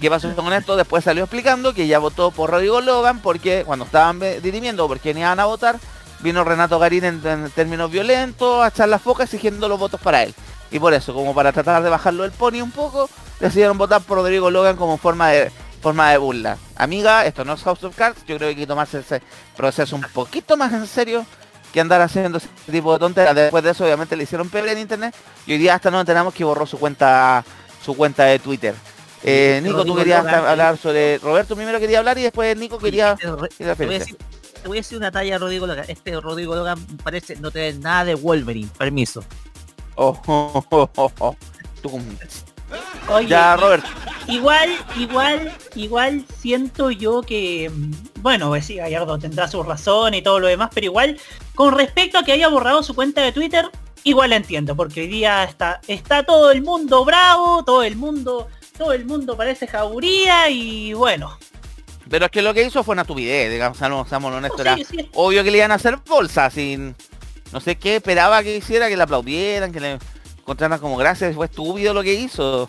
¿qué pasó con esto? Después salió explicando que ella votó por Rodrigo Logan porque cuando estaban dirimiendo por quién iban a votar, vino Renato Garín en, términos violentos a echar la foca exigiendo los votos para él. Y por eso, como para tratar de bajarlo del pony un poco, decidieron votar por Rodrigo Logan como forma de forma de burla. Amiga, esto no es House of Cards, yo creo que hay que tomarse ese proceso un poquito más en serio que andar haciendo ese tipo de tonterías. Después de eso, obviamente, le hicieron pebre en internet y hoy día hasta nos enteramos que borró su cuenta su cuenta de Twitter. Eh, Nico, Rodrigo tú querías Logan, hablar sobre... Roberto primero quería hablar y después Nico quería... te, voy decir, te, voy a decir, una talla a Rodrigo Logan. Este Rodrigo Logan parece no tener nada de Wolverine. Permiso. Oh, oh, oh, oh, oh. Tú, Oye, ya, Robert. Igual, igual, igual siento yo que, bueno, pues sí, Gallardo tendrá su razón y todo lo demás, pero igual, con respecto a que haya borrado su cuenta de Twitter, igual la entiendo, porque hoy día está, está todo el mundo bravo, todo el mundo, todo el mundo parece jauría y bueno. Pero es que lo que hizo fue una estupidez, digamos, seamos honestos, sí, era sí. obvio que le iban a hacer bolsa, sin, no sé qué esperaba que hiciera, que le aplaudieran, que le encontraran como gracias, fue estúpido lo que hizo.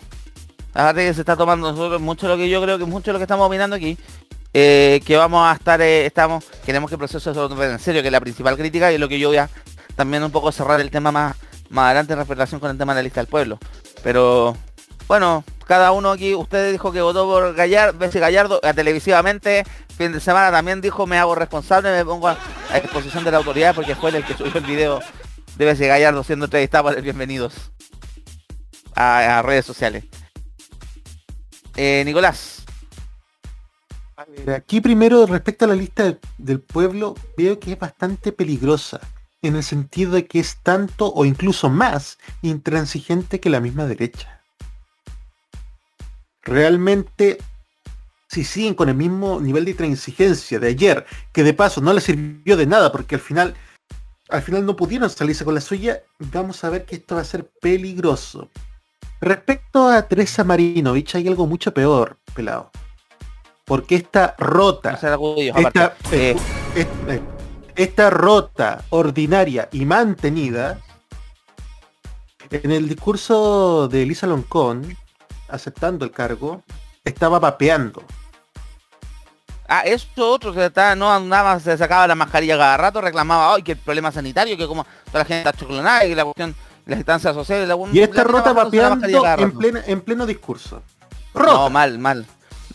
Aparte que se está tomando nosotros mucho lo que yo creo que mucho lo que estamos opinando aquí. Eh, que vamos a estar, eh, estamos, queremos que el proceso se lo en serio, que es la principal crítica y lo que yo voy a también un poco cerrar el tema más, más adelante en relación con el tema de la lista del pueblo. Pero bueno, cada uno aquí, usted dijo que votó por Gallardo, Bessie Gallardo, a televisivamente, fin de semana también dijo me hago responsable, me pongo a, a disposición de la autoridad porque fue el que subió el video de Bessie Gallardo siendo entrevistado por el bienvenidos a, redes sociales. Eh, Nicolás. A ver, aquí primero respecto a la lista del, del pueblo, veo que es bastante peligrosa, en el sentido de que es tanto o incluso más intransigente que la misma derecha. Realmente, si siguen con el mismo nivel de intransigencia de ayer, que de paso no les sirvió de nada porque al final, al final no pudieron salirse con la suya, vamos a ver que esto va a ser peligroso. Respecto a Teresa Marinovich hay algo mucho peor, pelado. Porque esta rota, No esta. Eh, eh, eh, esta rota ordinaria y mantenida, en el discurso de Elisa Loncón, aceptando el cargo, estaba vapeando. Ah, eso otro está, no andaba, se sacaba la mascarilla cada rato, reclamaba ay que el problema sanitario, que como toda la gente está choclonada y que la cuestión, las distancias sociales, la Y esta la rota vapeando en, plena, en pleno discurso. No, mal, mal.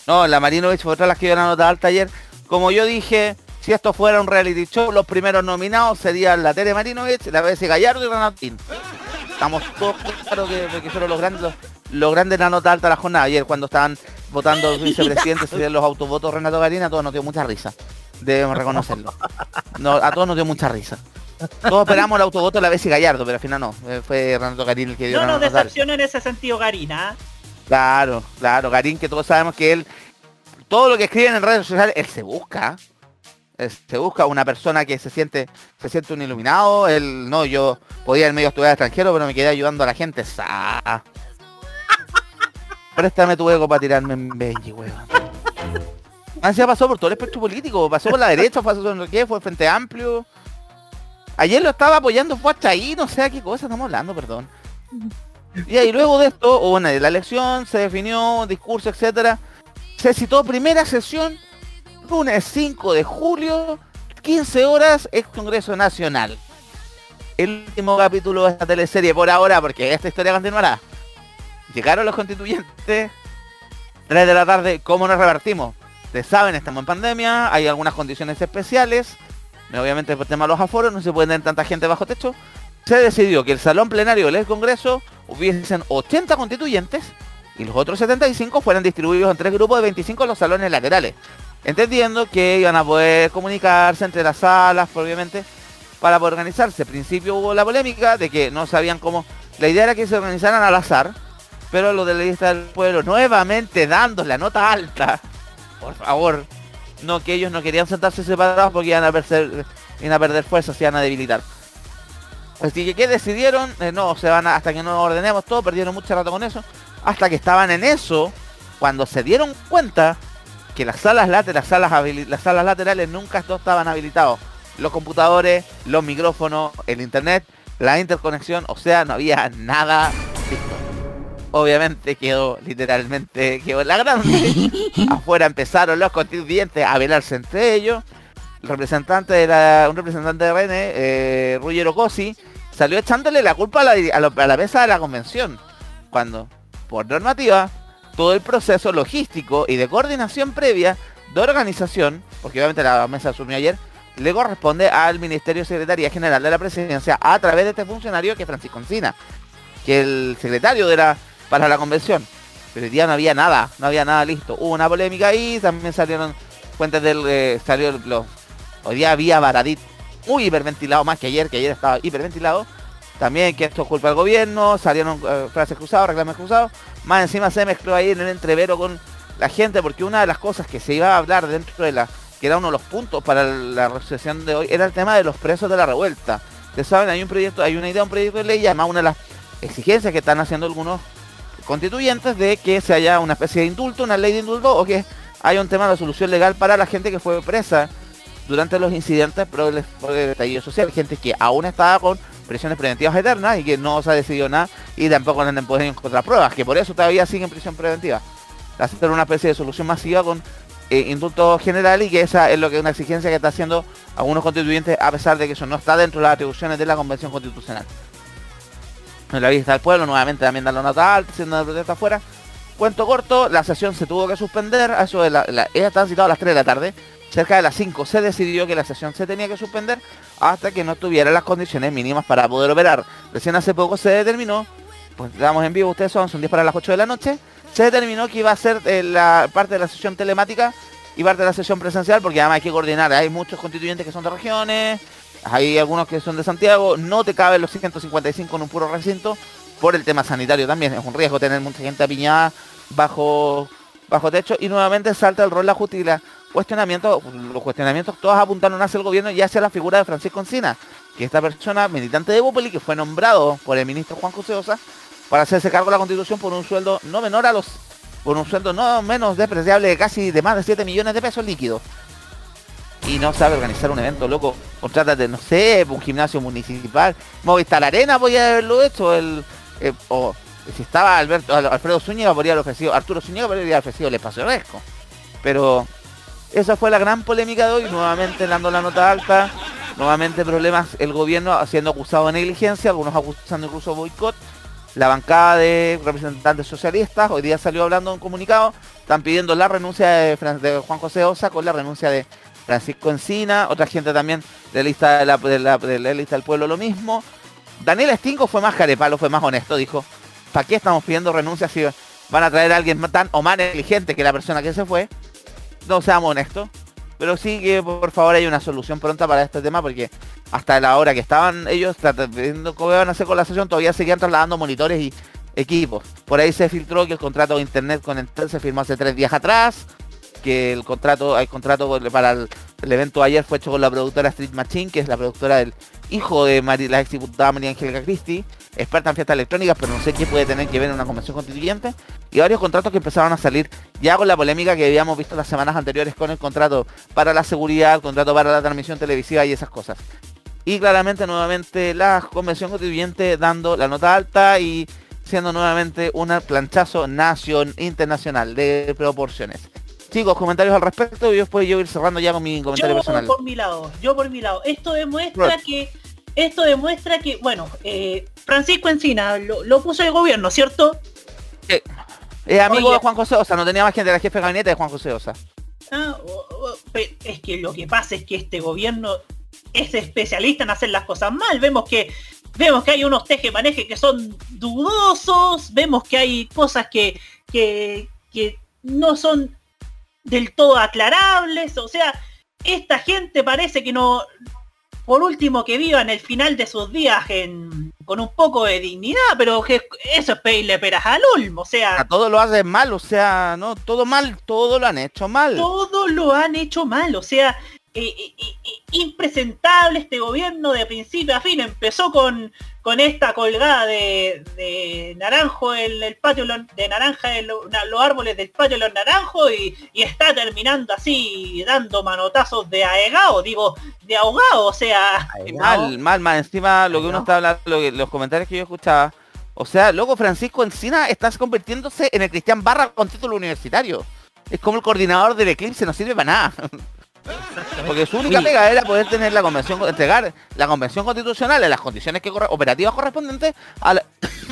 No, la Marinovich fue otra de las que dio la nota alta ayer. Como yo dije, si esto fuera un reality show, los primeros nominados serían la Tere Marinovich, la BS Gallardo y Renatín. Estamos todos claros que, que fueron los grandes, los, los grandes la nota alta de la jornada. Ayer cuando estaban votando vicepresidentes y los autovotos Renato Garín, a todos nos dio mucha risa. Debemos reconocerlo. No, a todos nos dio mucha risa. Todos esperamos el autovoto de la BS Gallardo, pero al final no. eh, Fue Renato Garín el que dio No nos decepcionó en ese sentido, Garina. Claro, claro, Garín, que todos sabemos que él, todo lo que escriben en redes sociales, él se busca. Él se busca una persona que se siente, se siente un iluminado. Él, no, yo podía ir medio estudiar extranjero, pero me quedé ayudando a la gente. Préstame tu ego para tirarme en Benji, weón. Ansia pasó por todo el espectro político, pasó por la derecha, pasó por qué, fue Frente Amplio. Ayer lo estaba apoyando, fue hasta ahí, no sé a qué cosa estamos hablando, perdón. Y ahí luego de esto, hubo una la elección, se definió, discurso, etcétera. Se citó primera sesión, lunes 5 de julio, 15 horas, ex Congreso Nacional. El último capítulo de esta teleserie por ahora, porque esta historia continuará. Llegaron los constituyentes, 3 de la tarde, ¿cómo nos revertimos? Ustedes saben, estamos en pandemia, hay algunas condiciones especiales. Obviamente por tema de los aforos, no se puede tener tanta gente bajo techo. Se decidió que el salón plenario del Congreso hubiesen 80 constituyentes y los otros 75 fueran distribuidos en tres grupos de 25 en los salones laterales. Entendiendo que iban a poder comunicarse entre las salas, obviamente, para poder organizarse. Al principio hubo la polémica de que no sabían cómo... La idea era que se organizaran al azar, pero los de la lista del pueblo nuevamente dando la nota alta, por favor, no que ellos no querían sentarse separados porque iban a perder, iban a fuerzas, se iban a debilitar. Así que, ¿qué decidieron? Eh, no, se van a- hasta que no ordenemos todo, perdieron mucho rato con eso. Hasta que estaban en eso, cuando se dieron cuenta que las salas laterales, las salas, las salas laterales nunca estaban habilitados. Los computadores, los micrófonos, el internet, la interconexión, o sea, no había nada listo. Obviamente quedó, literalmente, quedó en la grande. Afuera empezaron los constituyentes a velarse entre ellos. El representante de la, un representante de René, eh, Ruggero Cosi, salió echándole la culpa a la, a a la mesa de la convención. Cuando, por normativa, todo el proceso logístico y de coordinación previa de organización, porque obviamente la mesa asumió ayer, le corresponde al Ministerio Secretaría General de la Presidencia a través de este funcionario que es Francisco Encina, que el secretario de la para la convención. Pero hoy día no había nada, no había nada listo. Hubo una polémica ahí, también salieron cuentas del eh, salió los hoy día había Baradit muy hiperventilado más que ayer, que ayer estaba hiperventilado. También que esto es culpa del gobierno, salieron eh, frases cruzadas, reclamos cruzados. Más encima se mezcló ahí en el entrevero con la gente, porque una de las cosas que se iba a hablar dentro de la, que era uno de los puntos para la resolución de hoy, era el tema de los presos de la revuelta. Ustedes saben, hay un proyecto, hay una idea, un proyecto de ley, además una de las exigencias que están haciendo algunos constituyentes de que se haya una especie de indulto, una ley de indulto, o que haya un tema de solución legal para la gente que fue presa durante los incidentes por el, por el social, gente que aún estaba con prisiones preventivas eternas y que no se ha decidido nada y tampoco han podido encontrar pruebas, que por eso todavía siguen en prisión preventiva. Hacer una especie de solución masiva con eh, indulto general y que esa es lo que es una exigencia que está haciendo algunos constituyentes a pesar de que eso no está dentro de las atribuciones de la Convención Constitucional. En la vista del pueblo nuevamente también dan la nota alta, siendo una protesta afuera. Cuento corto, la sesión se tuvo que suspender, a eso de la, ella estaba citada a las 3 de la tarde, cerca de las 5 se decidió que la sesión se tenía que suspender hasta que no tuviera las condiciones mínimas para poder operar. Recién hace poco se determinó, pues estamos en vivo, ustedes son, son 10 para las 8 de la noche, se determinó que iba a ser eh, la parte de la sesión telemática y parte de la sesión presencial porque además hay que coordinar. Hay muchos constituyentes que son de regiones, hay algunos que son de Santiago, no te caben los 155 en un puro recinto por el tema sanitario también. Es un riesgo tener mucha gente apiñada bajo, bajo techo y nuevamente salta el rol la justicia. Cuestionamiento, los cuestionamientos todos apuntaron hacia el gobierno y hacia la figura de Francisco Encina, que esta persona militante de Bupeli, que fue nombrado por el ministro Juan José Osa para hacerse cargo de la constitución por un sueldo no menor a los por un sueldo no menos despreciable de casi de más de 7 millones de pesos líquidos. Y no sabe organizar un evento, loco. Contrátate, no sé, un gimnasio municipal. Movistar Arena podía haberlo hecho. El, eh, o si estaba Alberto, Alfredo Zúñiga podría haber ofrecido, Arturo Zúñiga podría haber ofrecido el espacio resco. Pero esa fue la gran polémica de hoy, nuevamente dando la nota alta, nuevamente problemas, el gobierno siendo acusado de negligencia, algunos acusando incluso boicot, la bancada de representantes socialistas hoy día salió hablando un comunicado, están pidiendo la renuncia de, Juan José Osa con la renuncia de Francisco Encina, otra gente también de la lista, del pueblo lo mismo. Daniel Estingo fue más carepalo, fue más honesto, dijo, ¿para qué estamos pidiendo renuncia si van a traer a alguien tan o más negligente que la persona que se fue? No seamos honestos. Pero sí que por favor hay una solución pronta para este tema porque hasta la hora que estaban ellos viendo cómo iban a hacer con la sesión todavía seguían trasladando monitores y equipos. Por ahí se filtró que el contrato de internet con Entel se firmó hace tres días atrás, que el contrato, hay contrato para el, evento ayer fue hecho con la productora Street Machine, que es la productora del hijo de la ex diputada María Angélica Cristi, experta en fiestas electrónicas, pero no sé qué puede tener que ver en una convención constituyente, y varios contratos que empezaron a salir ya con la polémica que habíamos visto las semanas anteriores con el contrato para la seguridad, el contrato para la transmisión televisiva y esas cosas. Y claramente nuevamente la convención constituyente dando la nota alta y siendo nuevamente un planchazo nación internacional de proporciones. Chicos, comentarios al respecto y después yo ir cerrando ya con mi comentario personal. Yo por mi lado, yo por mi lado. Esto demuestra que esto demuestra que, bueno, eh, Francisco Encina lo, puso el gobierno, ¿cierto? Es amigo de Juan José Osa, no tenía más gente, era jefe de gabinete de Juan José Osa. Ah, es que lo que pasa es que este gobierno es especialista en hacer las cosas mal. Vemos que vemos que hay unos teje maneje que son dudosos, vemos que hay cosas que, que, que no son del todo aclarables, o sea, esta gente parece que no, por último que vivan el final de sus días con un poco de dignidad, pero que eso es pedirle peras al ulmo, o sea... A todo lo hacen mal, o sea, no, todo mal, todo lo han hecho mal. Todo lo han hecho mal, o sea, eh, eh, eh, impresentable este gobierno de principio a fin. Empezó con, con esta colgada de, naranjo el, el, patio de naranja en los árboles del patio de los naranjos y, está terminando así dando manotazos de ahogado, digo, de ahogado, o sea. Mal, mal, mal. Encima lo que uno está hablando, los comentarios que yo escuchaba. O sea, luego Francisco Encina estás convirtiéndose en el Cristian Barra con título universitario. Es como el coordinador del Eclipse, no sirve para nada. Porque su única pega era poder tener la convención, entregar la convención constitucional en las condiciones que operativas correspondientes a la,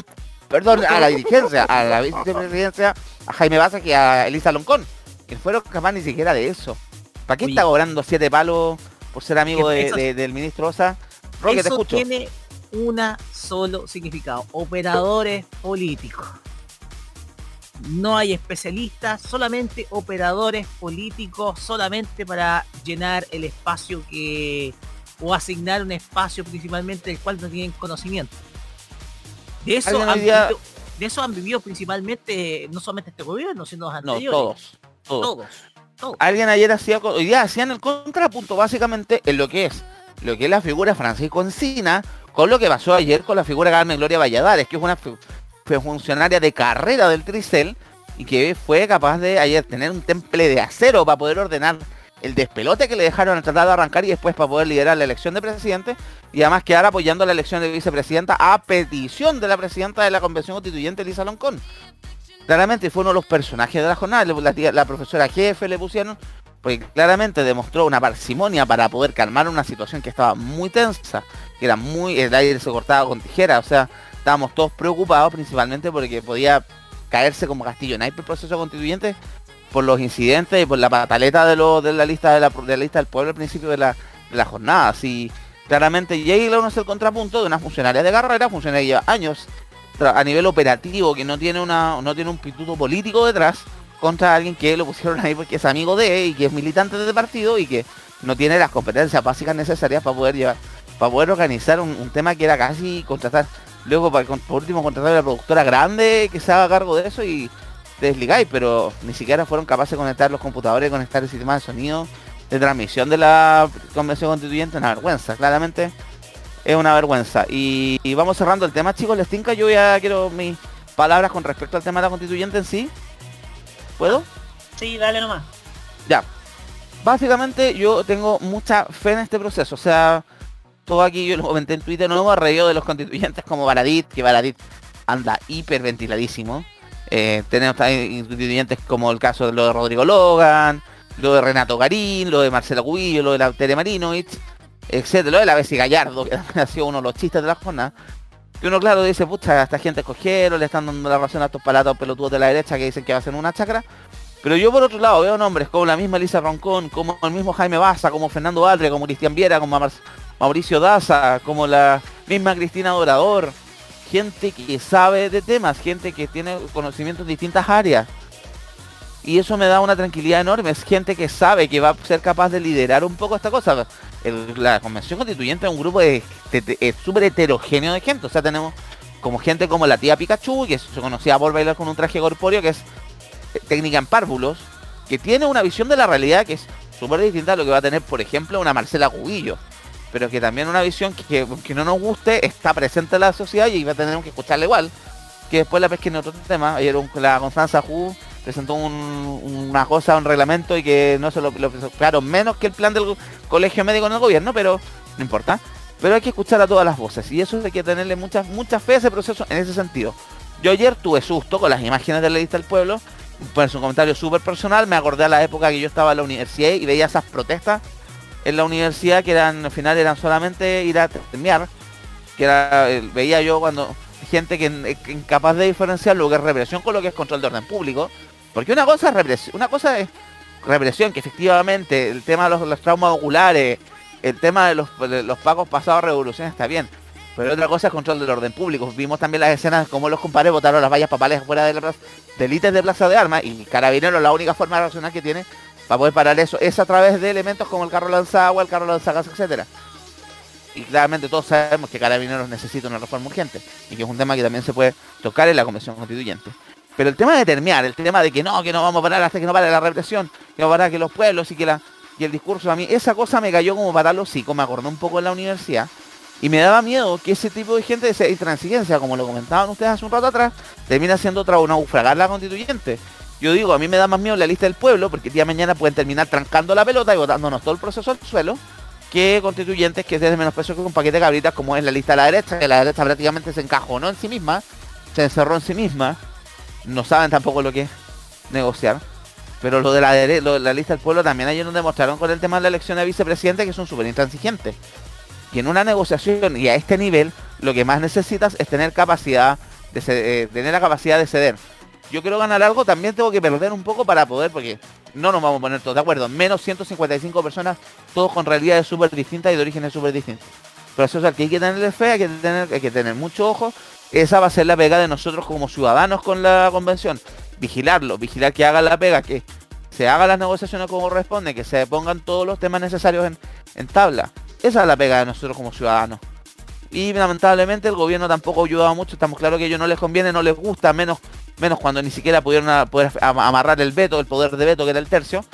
perdón, a la dirigencia, a la vicepresidencia, a Jaime Baza y a Elisa Loncón, que fueron capaz ni siquiera de eso. ¿Para qué está cobrando siete palos por ser amigo del ministro Osa? Roque, te escucho. tiene una solo significado, operadores políticos no hay especialistas, solamente operadores políticos, solamente para llenar el espacio que o asignar un espacio principalmente del cual no tienen conocimiento. De eso, han vivido, de eso han vivido principalmente no solamente este gobierno, sino los anteriores. No, todos, todos. Alguien ayer hacía, hoy día hacían el contrapunto básicamente en lo que es, lo que es la figura Francisco Encina, con lo que pasó ayer con la figura Carmen Gloria Valladares, que es una funcionaria de carrera del Tricel y que fue capaz de ayer tener un temple de acero para poder ordenar el despelote que le dejaron al tratar de arrancar y después para poder liderar la elección de presidente y además quedar apoyando la elección de vicepresidenta a petición de la presidenta de la convención constituyente Lisa Loncón. Claramente fue uno de los personajes de la jornada, la profesora jefe le pusieron, porque claramente demostró una parsimonia para poder calmar una situación que estaba muy tensa, que era muy, el aire se cortaba con tijera, o sea, estábamos todos preocupados principalmente porque podía caerse como castillo en el proceso constituyente por los incidentes y por la pataleta de, lo, de la lista de la, lista del pueblo al principio de la, jornada. Así claramente uno es el contrapunto de una funcionaria de carrera, funcionaria lleva años a nivel operativo, que no tiene una no tiene un pituto político detrás, contra alguien que lo pusieron ahí porque es amigo de y que es militante de partido y que no tiene las competencias básicas necesarias para poder llevar, para poder organizar un, tema que era casi contratar, luego para, por último contratar a la productora grande que se haga cargo de eso y desligáis, pero ni siquiera fueron capaces de conectar los computadores, conectar el sistema de sonido de transmisión de la convención constituyente, una vergüenza, claramente es una vergüenza. Y, vamos cerrando el tema, chicos, les tinca, yo ya quiero mis palabras con respecto al tema de la constituyente en sí. ¿Puedo? Sí, dale nomás. Ya. Básicamente yo tengo mucha fe en este proceso. O sea, todo aquí yo lo comenté en Twitter, no hemos reído de los constituyentes como Baradit, que Baradit anda hiperventiladísimo. Eh, tenemos también constituyentes como el caso de lo de Rodrigo Logan, lo de Renato Garín, lo de Marcelo Cubillo, lo de la Tere Marinovich, etcétera, lo de la Bessie Gallardo, que ha sido uno de los chistes de la jornada. Que uno claro dice, pucha, esta gente escogieron, le están dando la razón a estos palatos pelotudos de la derecha que dicen que va a ser una chacra. Pero yo por otro lado veo nombres como la misma Elisa Roncón, como el mismo Jaime Baza, como Fernando Aldre, como Cristian Viera, como Mauricio Daza, como la misma Cristina Dorador. Gente que sabe de temas, gente que tiene conocimientos en distintas áreas y eso me da una tranquilidad enorme. Es gente que sabe que va a ser capaz de liderar un poco esta cosa. la convención constituyente es un grupo súper heterogéneo de gente. O sea, tenemos como gente como la tía Pikachu, que se conocía por bailar con un traje corpóreo, que es eh, técnica en párvulos, que tiene una visión de la realidad que es súper distinta a lo que va a tener, por ejemplo, una Marcela Cubillo. Pero que también una visión que, que, no nos guste está presente en la sociedad y va a tener que escucharla igual. Que después la pesque en otro tema. Ayer la Constanza Ju presentó una cosa, un reglamento y que no se lo, claro, menos que el plan del colegio médico en el gobierno, pero no importa. Pero hay que escuchar a todas las voces y eso hay que tenerle mucha, mucha fe a ese proceso en ese sentido. Yo ayer tuve susto con las imágenes de la lista del pueblo, pues un comentario súper personal, me acordé a la época que yo estaba en la universidad y veía esas protestas en la universidad que eran al final eran solamente ir a terminar, que era, eh, veía yo cuando gente que es incapaz de diferenciar lo que es represión con lo que es control de orden público, porque una cosa es represión, una cosa es represión, que efectivamente el tema de los, traumas oculares, el tema de los, pagos pasados a revolución está bien. Pero otra cosa es control del orden público. Vimos también las escenas como los compadres botaron las vallas papales fuera de las delitos de plaza de armas y Carabineros la única forma racional que tiene para poder parar eso es a través de elementos como el carro lanzagua, el carro lanzagas, etcétera. Y claramente todos sabemos que Carabineros necesita una reforma urgente y que es un tema que también se puede tocar en la Convención Constituyente. Pero el tema de terminar, el tema de que no, que no vamos a parar hasta que no pare la represión, que no parar que los pueblos y que la y el discurso a mí, esa cosa me cayó como para los hocico, me acordó un poco en la universidad. Y me daba miedo que ese tipo de gente de intransigencia, como lo comentaban ustedes hace un rato atrás, termina siendo otra una naufragar la constituyente. Yo digo, a mí me da más miedo la lista del pueblo, porque el día de mañana pueden terminar trancando la pelota y botándonos todo el proceso al suelo, que constituyentes que es desde menos peso que un paquete de cabritas, como es la lista de la derecha, que la derecha prácticamente se encajonó en sí misma, se encerró en sí misma, no saben tampoco lo que es negociar. Pero lo de la, la lista del pueblo también ayer nos demostraron con el tema de la elección de vicepresidente que son súper intransigentes. Y en una negociación y a este nivel, lo que más necesitas es tener capacidad de eh, tener la capacidad de ceder. Yo quiero ganar algo, también tengo que perder un poco para poder, porque no nos vamos a poner todos de acuerdo. Menos 155 personas, todos con realidades súper distintas y de orígenes súper distintos. Pero eso es que hay que tenerle fe, hay que tener, hay que tener mucho ojo esa va a ser la pega de nosotros como ciudadanos con la convención. Vigilarlo, vigilar que haga la pega, que se hagan las negociaciones como corresponde, que se pongan todos los temas necesarios en, tabla. Esa es la pega de nosotros como ciudadanos. Y lamentablemente el gobierno tampoco ha ayudado mucho. Estamos claros que a ellos no les conviene, no les gusta, menos, menos cuando ni siquiera pudieron poder amarrar el veto, el poder de veto que era el tercio.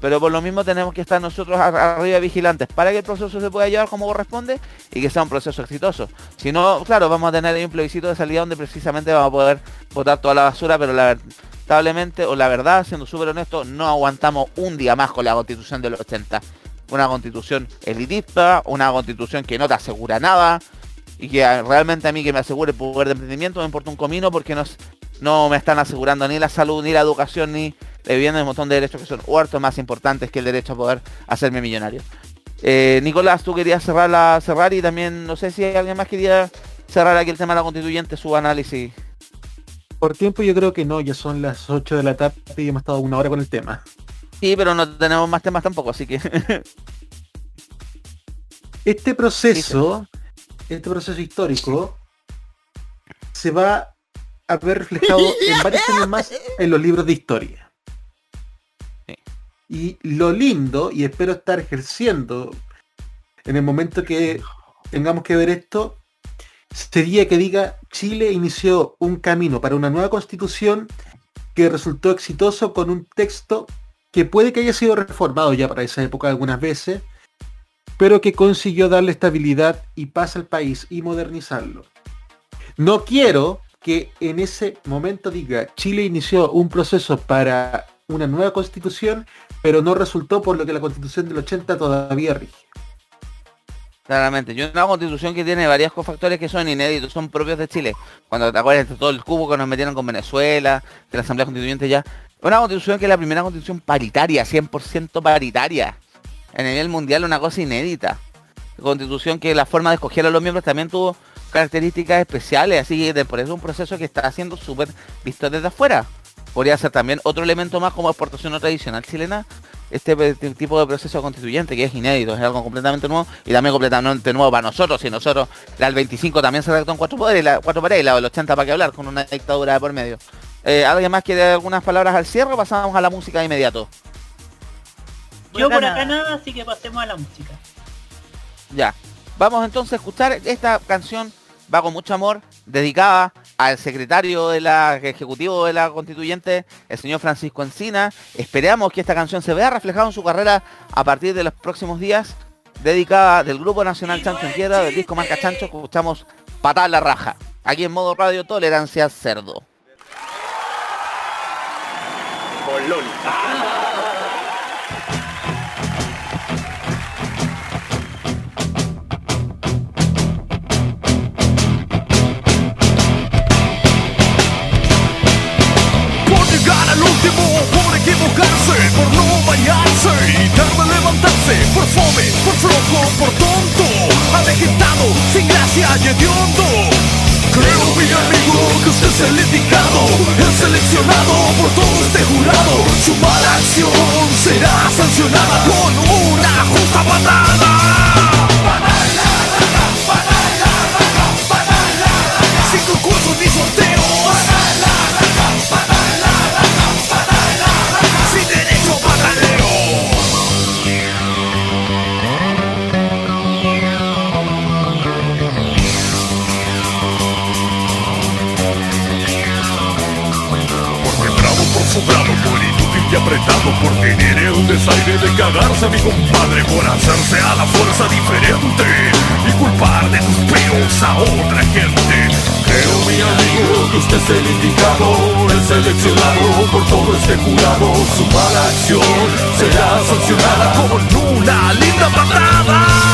Pero por lo mismo tenemos que estar nosotros arriba vigilantes para que el proceso se pueda llevar como corresponde y que sea un proceso exitoso. Si no, claro, vamos a tener un plebiscito de salida donde precisamente vamos a poder votar toda la basura, pero lamentablemente, o la verdad, siendo súper honesto, no aguantamos un día más con la constitución de los 80. Una constitución elitista, una constitución que no te asegura nada, y que realmente a mí que me asegure el poder de emprendimiento me importa un comino porque no, no me están asegurando ni la salud, ni la educación, ni viviendo un montón de derechos que son huertos más importantes que el derecho a poder hacerme millonario. Eh, Nicolás, tú querías cerrar, la, cerrar y también no sé si alguien más quería cerrar aquí el tema de la constituyente, su análisis. Por tiempo yo creo que no, ya son las 8 de la tarde y hemos estado una hora con el tema. Sí, pero no tenemos más temas tampoco, así que... este proceso, este proceso histórico, se va haber reflejado en varios años más en los libros de historia. Y lo lindo, y espero estar ejerciendo en el momento que tengamos que ver esto, sería que diga Chile inició un camino para una nueva constitución que resultó exitoso con un texto que puede que haya sido reformado ya para esa época algunas veces, pero que consiguió darle estabilidad y paz al país y modernizarlo. No quiero que en ese momento diga Chile inició un proceso para una nueva constitución, pero no resultó por lo que la constitución del 80 todavía rige. Claramente, y una constitución que tiene varios cofactores que son inéditos, son propios de Chile. Cuando te acuerdas de todo el cubo que nos metieron con Venezuela, de la Asamblea Constituyente ya. Una constitución que es la primera constitución paritaria, 100% paritaria. A nivel mundial una cosa inédita. Constitución que la forma de escoger a los miembros también tuvo características especiales, así que por eso es un proceso que está siendo súper visto desde afuera. Podría ser también otro elemento más como exportación no tradicional chilena, este, tipo de proceso constituyente que es inédito, es algo completamente nuevo y también completamente nuevo para nosotros. Y nosotros, la del 25 también se redactó en cuatro poderes, la, cuatro paredes, la del 80 para que hablar, con una dictadura de por medio. Eh, ¿Alguien más quiere algunas palabras al cierre pasamos a la música de inmediato? Yo por acá nada, así que pasemos a la música. Ya. Vamos entonces a escuchar esta canción, va con mucho amor, dedicada al secretario de la ejecutivo de la constituyente, el señor Francisco Encina. Esperamos que esta canción se vea reflejada en su carrera a partir de los próximos días. Dedicada del Grupo Nacional Chancho en Tierra, del disco Marca Chancho, escuchamos Patada la Raja. Aquí en modo radio Tolerancia Cerdo. Por equivocarse, por no bañarse y tarde levantarse, por fome, por flojo, por tonto, avejentado, sin gracia y hediondo. Creo, mi amigo, que usted es el indicado, el seleccionado por todo este jurado. Su mala acción será sancionada con una justa patada. Apretado por tener un desaire de cagarse a mi compadre por hacerse a la fuerza diferente y culpar de tus peos a otra gente. Creo mi amigo que usted es el indicado, el seleccionado por todo este jurado. Su mala acción será sancionada con una linda patada.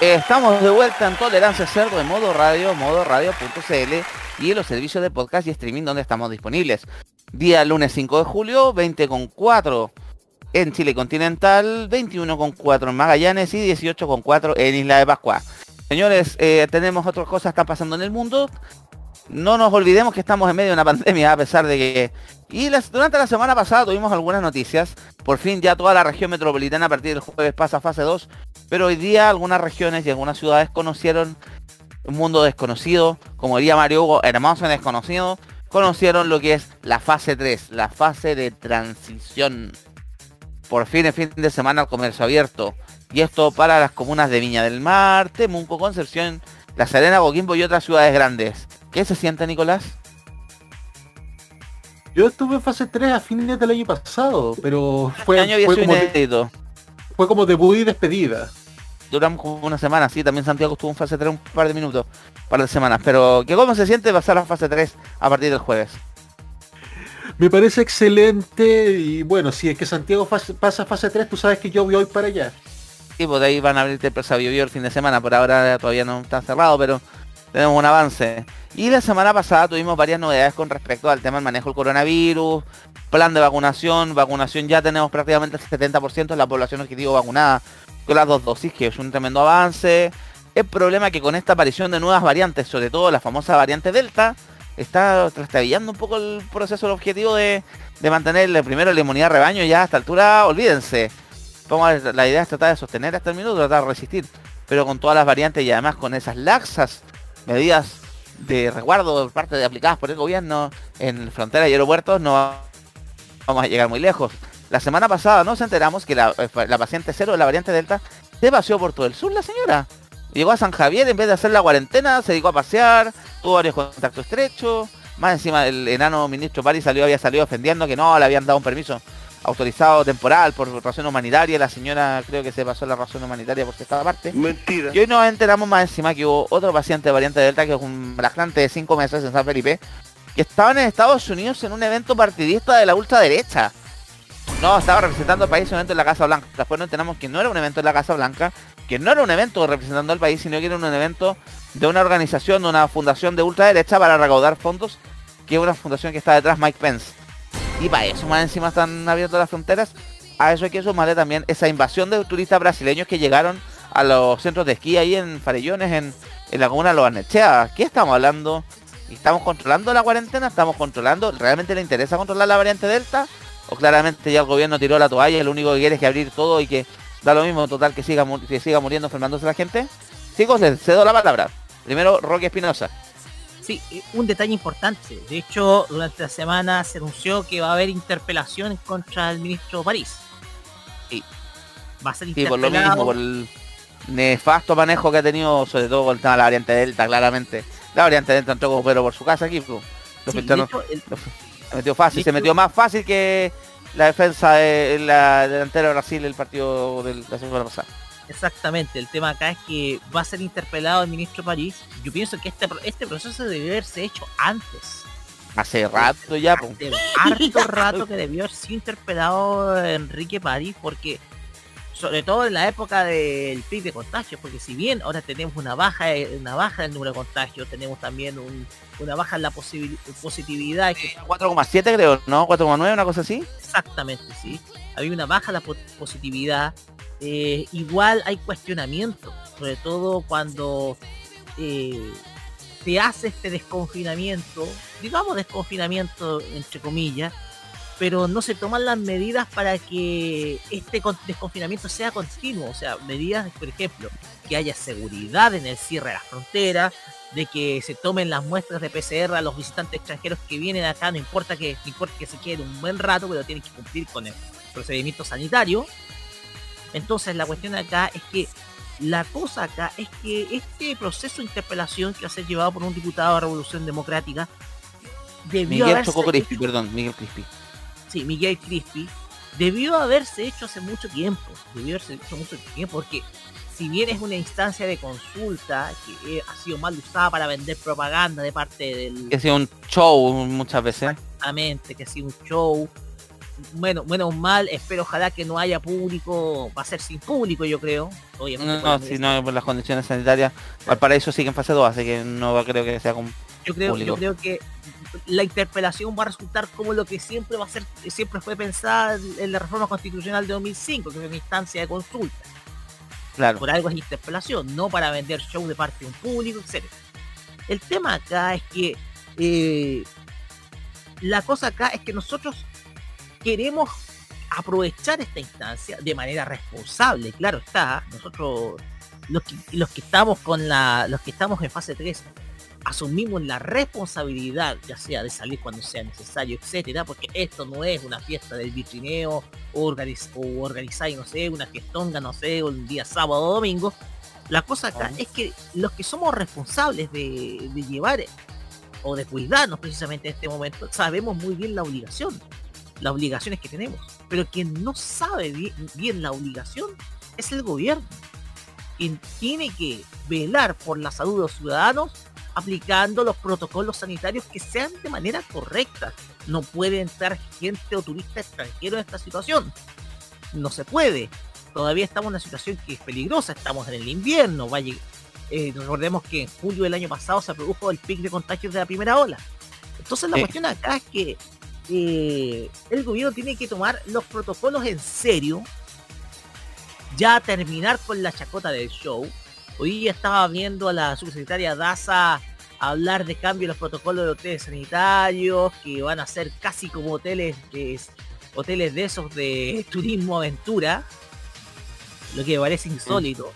Estamos de vuelta en Tolerancia Cerdo de modo radio, modo radio.cl y en los servicios de podcast y streaming donde estamos disponibles. Día lunes 5 de julio, 20.4 en Chile continental, 21.4 en Magallanes y 18.4 en Isla de Pascua. Señores, eh, tenemos otras cosas que están pasando en el mundo no nos olvidemos que estamos en medio de una pandemia a pesar de que... Y durante la semana pasada tuvimos algunas noticias. Por fin ya toda la región metropolitana a partir del jueves pasa a fase 2. Pero hoy día algunas regiones y algunas ciudades conocieron un mundo desconocido. Como diría Mario Hugo, hermoso y desconocido. Conocieron lo que es la fase 3, la fase de transición. Por fin el fin de semana el comercio abierto. Y esto para las comunas de Viña del Mar, Temuco, Concepción, La Serena, Coquimbo y otras ciudades grandes. ¿Qué se siente, Nicolás? Yo estuve en fase 3 a fines del año pasado, pero fue, este año había fue sido como, de- fue como debut y despedida. Duramos como una semana, sí, también Santiago estuvo en fase 3 un par de minutos, un par de semanas. Pero, ¿qué cómo se siente pasar a fase 3 a partir del jueves? Me parece excelente y bueno, si es que Santiago fase- pasa a fase 3, tú sabes que yo voy para allá. Sí, pues de ahí van a abrir el Presa Bio el fin de semana, por ahora todavía no está cerrado, pero tenemos un avance. Y la semana pasada tuvimos varias novedades con respecto al tema del manejo del coronavirus, plan de vacunación, vacunación ya tenemos prácticamente el 70% de la población objetivo vacunada con las dos dosis, que es un tremendo avance. El problema es que con esta aparición de nuevas variantes, sobre todo la famosa variante Delta, está trastabillando un poco el proceso, el objetivo de, de mantener primero la inmunidad rebaño, ya a esta altura, olvídense. Vamos la idea es tratar de sostener hasta el minuto, tratar de resistir. Pero con todas las variantes y además con esas laxas medidas de resguardo por parte de aplicadas por el gobierno en fronteras y aeropuertos, no va- vamos a llegar muy lejos. La semana pasada nos enteramos que la, eh, paciente cero de la variante Delta se paseó por todo el sur la señora. Llegó a San Javier, en vez de hacer la cuarentena, se dedicó a pasear, tuvo varios contactos estrechos. Más encima el enano ministro Pari salió, había salido ofendiendo que no le habían dado un permiso autorizado temporal por razón humanitaria. La señora creo que se pasó la razón humanitaria por esta parte. Mentira. Y hoy nos enteramos más encima que hubo otro paciente de variante Delta, que es un lactante de 5 meses en San Felipe, que estaban en Estados Unidos en un evento partidista de la ultraderecha. No, estaba representando al país en un evento en la Casa Blanca. Después nos enteramos que no era un evento en la Casa Blanca, que no era un evento representando al país, sino que era un evento de una organización, de una fundación de ultraderecha para recaudar fondos, que es una fundación que está detrás Mike Pence. Y para eso más encima están abiertas las fronteras. A eso hay que sumarle también esa invasión de turistas brasileños que llegaron a los centros de esquí ahí en Farellones, en, en la comuna de Los Barnechea. ¿Qué estamos hablando? ¿Estamos controlando la cuarentena? ¿Estamos controlando? ¿Realmente le interesa controlar la variante Delta? ¿O claramente ya el gobierno tiró la toalla y lo único que quiere es que abrir todo y que da lo mismo total que siga, que siga muriendo, enfermándose la gente? Chicos, les cedo la palabra. Primero, Roque Espinosa. Sí, un detalle importante. De hecho, durante la semana se anunció que va a haber interpelación contra el ministro París. Sí. Va a ser Sí, por lo mismo, por el nefasto manejo que ha tenido, sobre todo con el tema de la variante Delta, claramente. La variante Delta entró como pero por su casa aquí, pues. Sí, de hecho, el- se metió fácil, se hecho- metió más fácil que la defensa de la delantera de Brasil el partido de la semana pasada. Exactamente, el tema acá es que va a ser interpelado el ministro París. Yo pienso que este, este proceso debió haberse hecho antes. Hace rato ya, pues. De harto rato que debió haber sido interpelado Enrique París porque sobre todo en la época del pic de contagios, porque si bien ahora tenemos una baja una baja en el número de contagios, tenemos también un- una baja en la positividad, que 4,7 creo, ¿no? 4,9, una cosa así. Exactamente, sí. Había una baja la po- positividad. Eh, igual hay cuestionamiento, sobre todo cuando eh, se hace este desconfinamiento, digamos desconfinamiento entre comillas, pero no se toman las medidas para que este con- desconfinamiento sea continuo. O sea, medidas, por ejemplo, que haya seguridad en el cierre de las fronteras, de que se tomen las muestras de PCR a los visitantes extranjeros que vienen acá, no importa que, no importa que se queden un buen rato, pero tienen que cumplir con el procedimiento sanitario. Entonces la cuestión acá es que la cosa acá es que este proceso de interpelación que va a ser llevado por un diputado de Revolución Democrática debió Miguel haberse Crispi, hecho- perdón, Miguel Crispi. sí, Miguel Crispi, debió haberse hecho hace mucho tiempo. Debió haberse hecho mucho tiempo porque si bien es una instancia de consulta que eh, ha sido mal usada para vender propaganda de parte del Que ha sido un show muchas veces. exactamente, que ha sido un show. Bueno, menos mal, espero ojalá que no haya público, va a ser sin público yo creo. Obviamente No, si no, por las condiciones sanitarias. Valparaíso sigue en fase 2, así que no creo que sea con... yo creo, público. yo creo que la interpelación va a resultar como lo que siempre va a ser, siempre fue pensada en la reforma constitucional de 2005, que es una instancia de consulta. Claro. Por algo es interpelación, no para vender show de parte de un público, etc. El tema acá es que eh, la cosa acá es que nosotros queremos aprovechar esta instancia de manera responsable, claro está, nosotros los que, los que estamos con la, los que estamos en fase 3, asumimos la responsabilidad, ya sea de salir cuando sea necesario, etcétera, porque esto no es una fiesta del vitrineo o, organiz o organizar, no sé, una fiestonga, no sé, un día sábado o domingo. La cosa acá es que los que somos responsables de, de llevar o de cuidarnos precisamente en este momento, sabemos muy bien la obligación, las obligaciones que tenemos. Pero quien no sabe bien, bien la obligación es el gobierno. Quien tiene que velar por la salud de los ciudadanos aplicando los protocolos sanitarios que sean de manera correcta. No puede entrar gente o turista extranjero en esta situación. No se puede. Todavía estamos en una situación que es peligrosa. Estamos en el invierno. Eh, recordemos que en julio del año pasado se produjo el pic de contagios de la primera ola. Entonces la Sí. cuestión acá es que eh, el gobierno tiene que tomar los protocolos en serio. Ya terminar con la chacota del show. Hoy estaba viendo a la subsecretaria Daza hablar de cambio en los protocolos de hoteles sanitarios, que van a ser casi como hoteles de, hoteles de esos de turismo aventura, lo que parece insólito.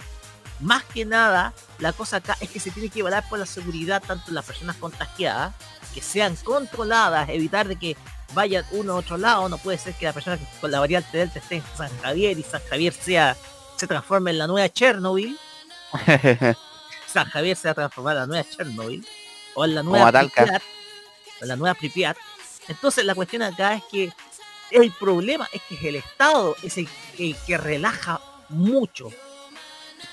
Más que nada, la cosa acá es que se tiene que velar por la seguridad tanto de las personas contagiadas, que sean controladas, evitar de que vayan uno a otro lado, no puede ser que la persona que con la variante Delta esté en San Javier y San Javier sea se transforme en la nueva Chernobyl, San Javier se va a transformar en la nueva Chernobyl o en la nueva. Pripyat, o en la nueva Pripyat. Entonces la cuestión acá es que el problema es que el Estado es el, el que relaja mucho.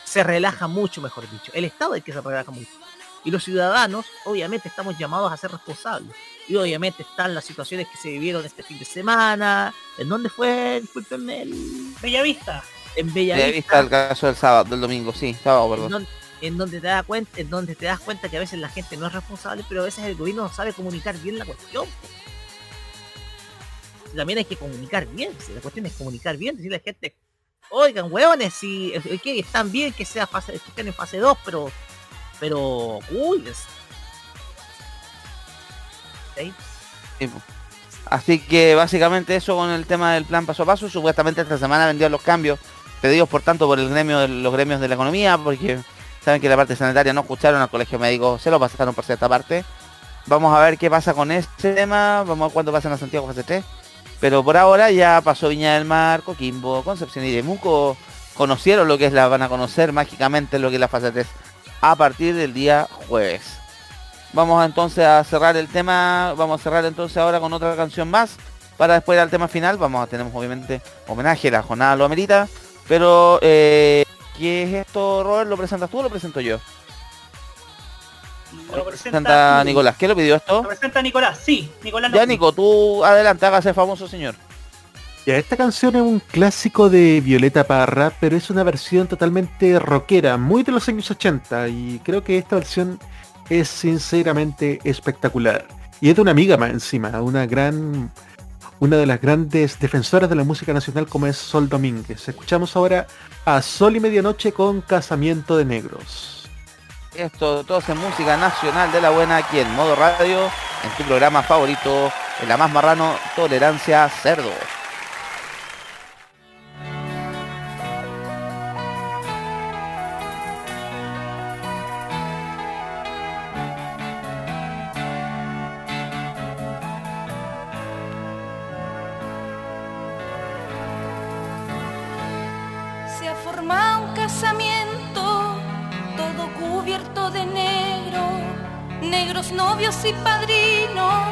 Se relaja mucho, mejor dicho. El Estado es el que se relaja mucho. Y los ciudadanos, obviamente, estamos llamados a ser responsables. Y obviamente están las situaciones que se vivieron este fin de semana. ¿En dónde fue? Discúlpenme. El... Bellavista. En Bellavista. he visto el caso del sábado, del domingo, sí, sábado, en, en donde te das cuenta, en donde te das cuenta que a veces la gente no es responsable, pero a veces el gobierno no sabe comunicar bien la cuestión. También hay que comunicar bien, si la cuestión es comunicar bien, decirle a la gente, oigan, hueones, si eh, que están bien que sea fase, que estén en fase 2, pero pero. Sí, po. Así que básicamente eso con el tema del plan paso a paso. Supuestamente esta semana vendrían los cambios pedidos por tanto por el gremio de los gremios de la economía, porque saben que la parte sanitaria no escucharon al colegio médico, se lo pasaron por cierta parte. Vamos a ver qué pasa con este tema, vamos a ver cuándo pasan a Santiago fase 3. Pero por ahora ya pasó Viña del Mar, Coquimbo, Concepción y Temuco. Conocieron lo que es la, van a conocer mágicamente lo que es la fase 3 a partir del día jueves. Vamos entonces a cerrar el tema, vamos a cerrar entonces ahora con otra canción más. Para después ir al tema final, vamos a tener obviamente homenaje, la jornada lo amerita. Pero, eh, ¿qué es esto, Robert? ¿Lo presentas tú o lo presento yo? Lo Presenta presenta, Nicolás. ¿Qué lo pidió esto? Lo presenta Nicolás, sí. Nicolás Ya, no- Nico, tú adelante, hágase famoso, señor. Esta canción es un clásico de Violeta Parra, pero es una versión totalmente rockera, muy de los años 80, y creo que esta versión es sinceramente espectacular. Y es de una amiga más encima, una gran, una de las grandes defensoras de la música nacional como es Sol Domínguez. Escuchamos ahora a Sol y Medianoche con Casamiento de Negros. Esto, todo es música nacional de la buena aquí en modo radio, en tu programa favorito, en la más marrano, Tolerancia Cerdo. Novios y padrinos,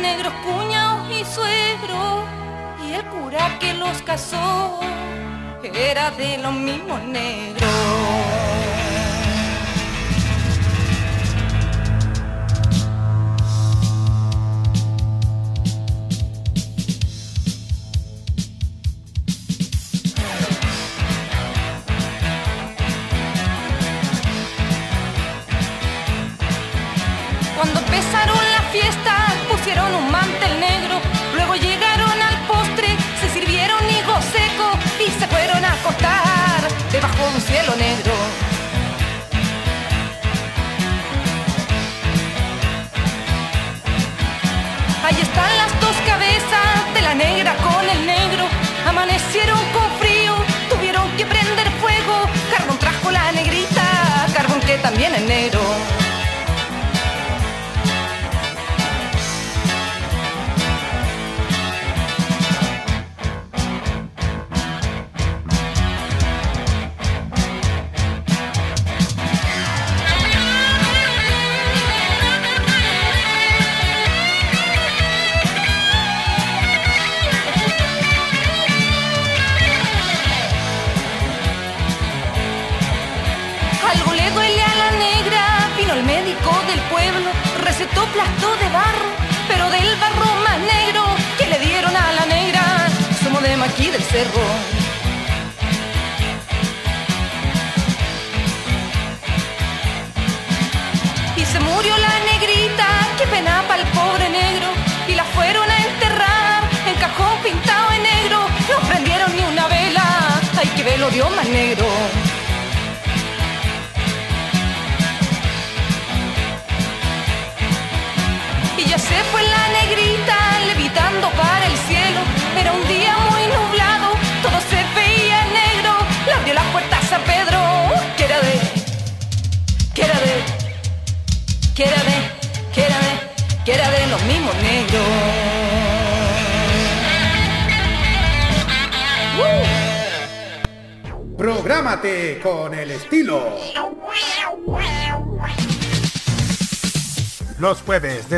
negros cuñados y suegros, y el cura que los casó era de los mismos negros. Cielo negro. Ahí están las dos cabezas de la negra con el negro, amanecieron con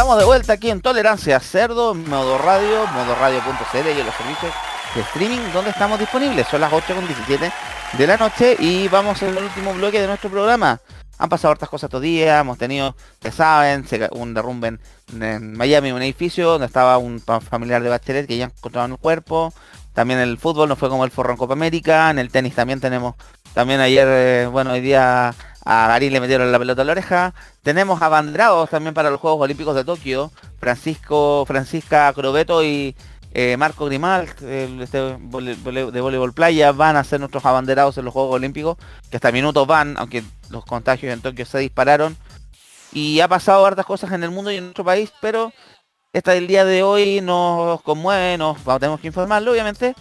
Estamos de vuelta aquí en Tolerancia Cerdo, Modo Radio, modoradio.cl y en los servicios de streaming donde estamos disponibles. Son las 8.17 de la noche y vamos en el último bloque de nuestro programa. Han pasado hartas cosas estos días, hemos tenido, ya saben, un derrumbe en, Miami, un edificio donde estaba un familiar de Bachelet que ya encontraron el cuerpo. También el fútbol no fue como el forro en Copa América, en el tenis también tenemos, también ayer, eh, bueno, hoy día a Garín le metieron la pelota a la oreja. Tenemos abanderados también para los Juegos Olímpicos de Tokio, Francisco, Francisca Crobeto y eh, Marco Grimal, este, de voleibol playa, van a ser nuestros abanderados en los Juegos Olímpicos, que hasta minutos van, aunque los contagios en Tokio se dispararon. Y ha pasado hartas cosas en el mundo y en nuestro país, pero esta del día de hoy nos conmueve, nos tenemos que informarlo, obviamente.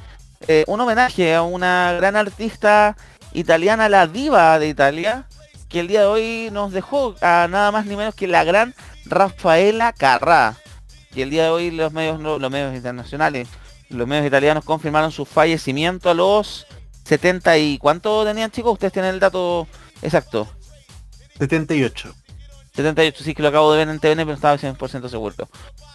eh, un homenaje a una gran artista italiana, la diva de Italia, que el día de hoy nos dejó a nada más ni menos que la gran Rafaela Carrà. Y el día de hoy los medios, los medios internacionales, los medios italianos confirmaron su fallecimiento a los 70 y... ¿Cuánto tenían chicos? Ustedes tienen el dato exacto. 78. 78, sí que lo acabo de ver en TVN, pero estaba 100% seguro.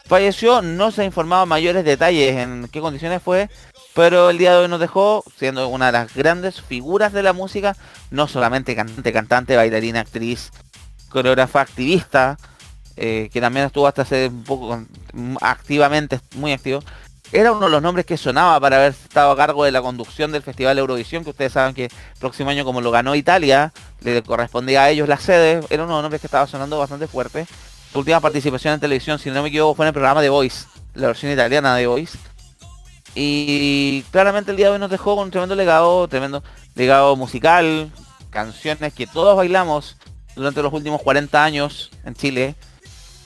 Falleció, no se ha informado mayores detalles en qué condiciones fue, pero el día de hoy nos dejó siendo una de las grandes figuras de la música, no solamente cantante, cantante, bailarina, actriz, coreógrafa, activista, eh, que también estuvo hasta hace un poco activamente, muy activo. Era uno de los nombres que sonaba para haber estado a cargo de la conducción del Festival Eurovisión, que ustedes saben que próximo año como lo ganó Italia, le correspondía a ellos la sede, era uno de los nombres que estaba sonando bastante fuerte. Su última participación en televisión, si no me equivoco, fue en el programa de Voice, la versión italiana de Voice. Y claramente el día de hoy nos dejó con un tremendo legado, tremendo legado musical, canciones que todos bailamos durante los últimos 40 años en Chile.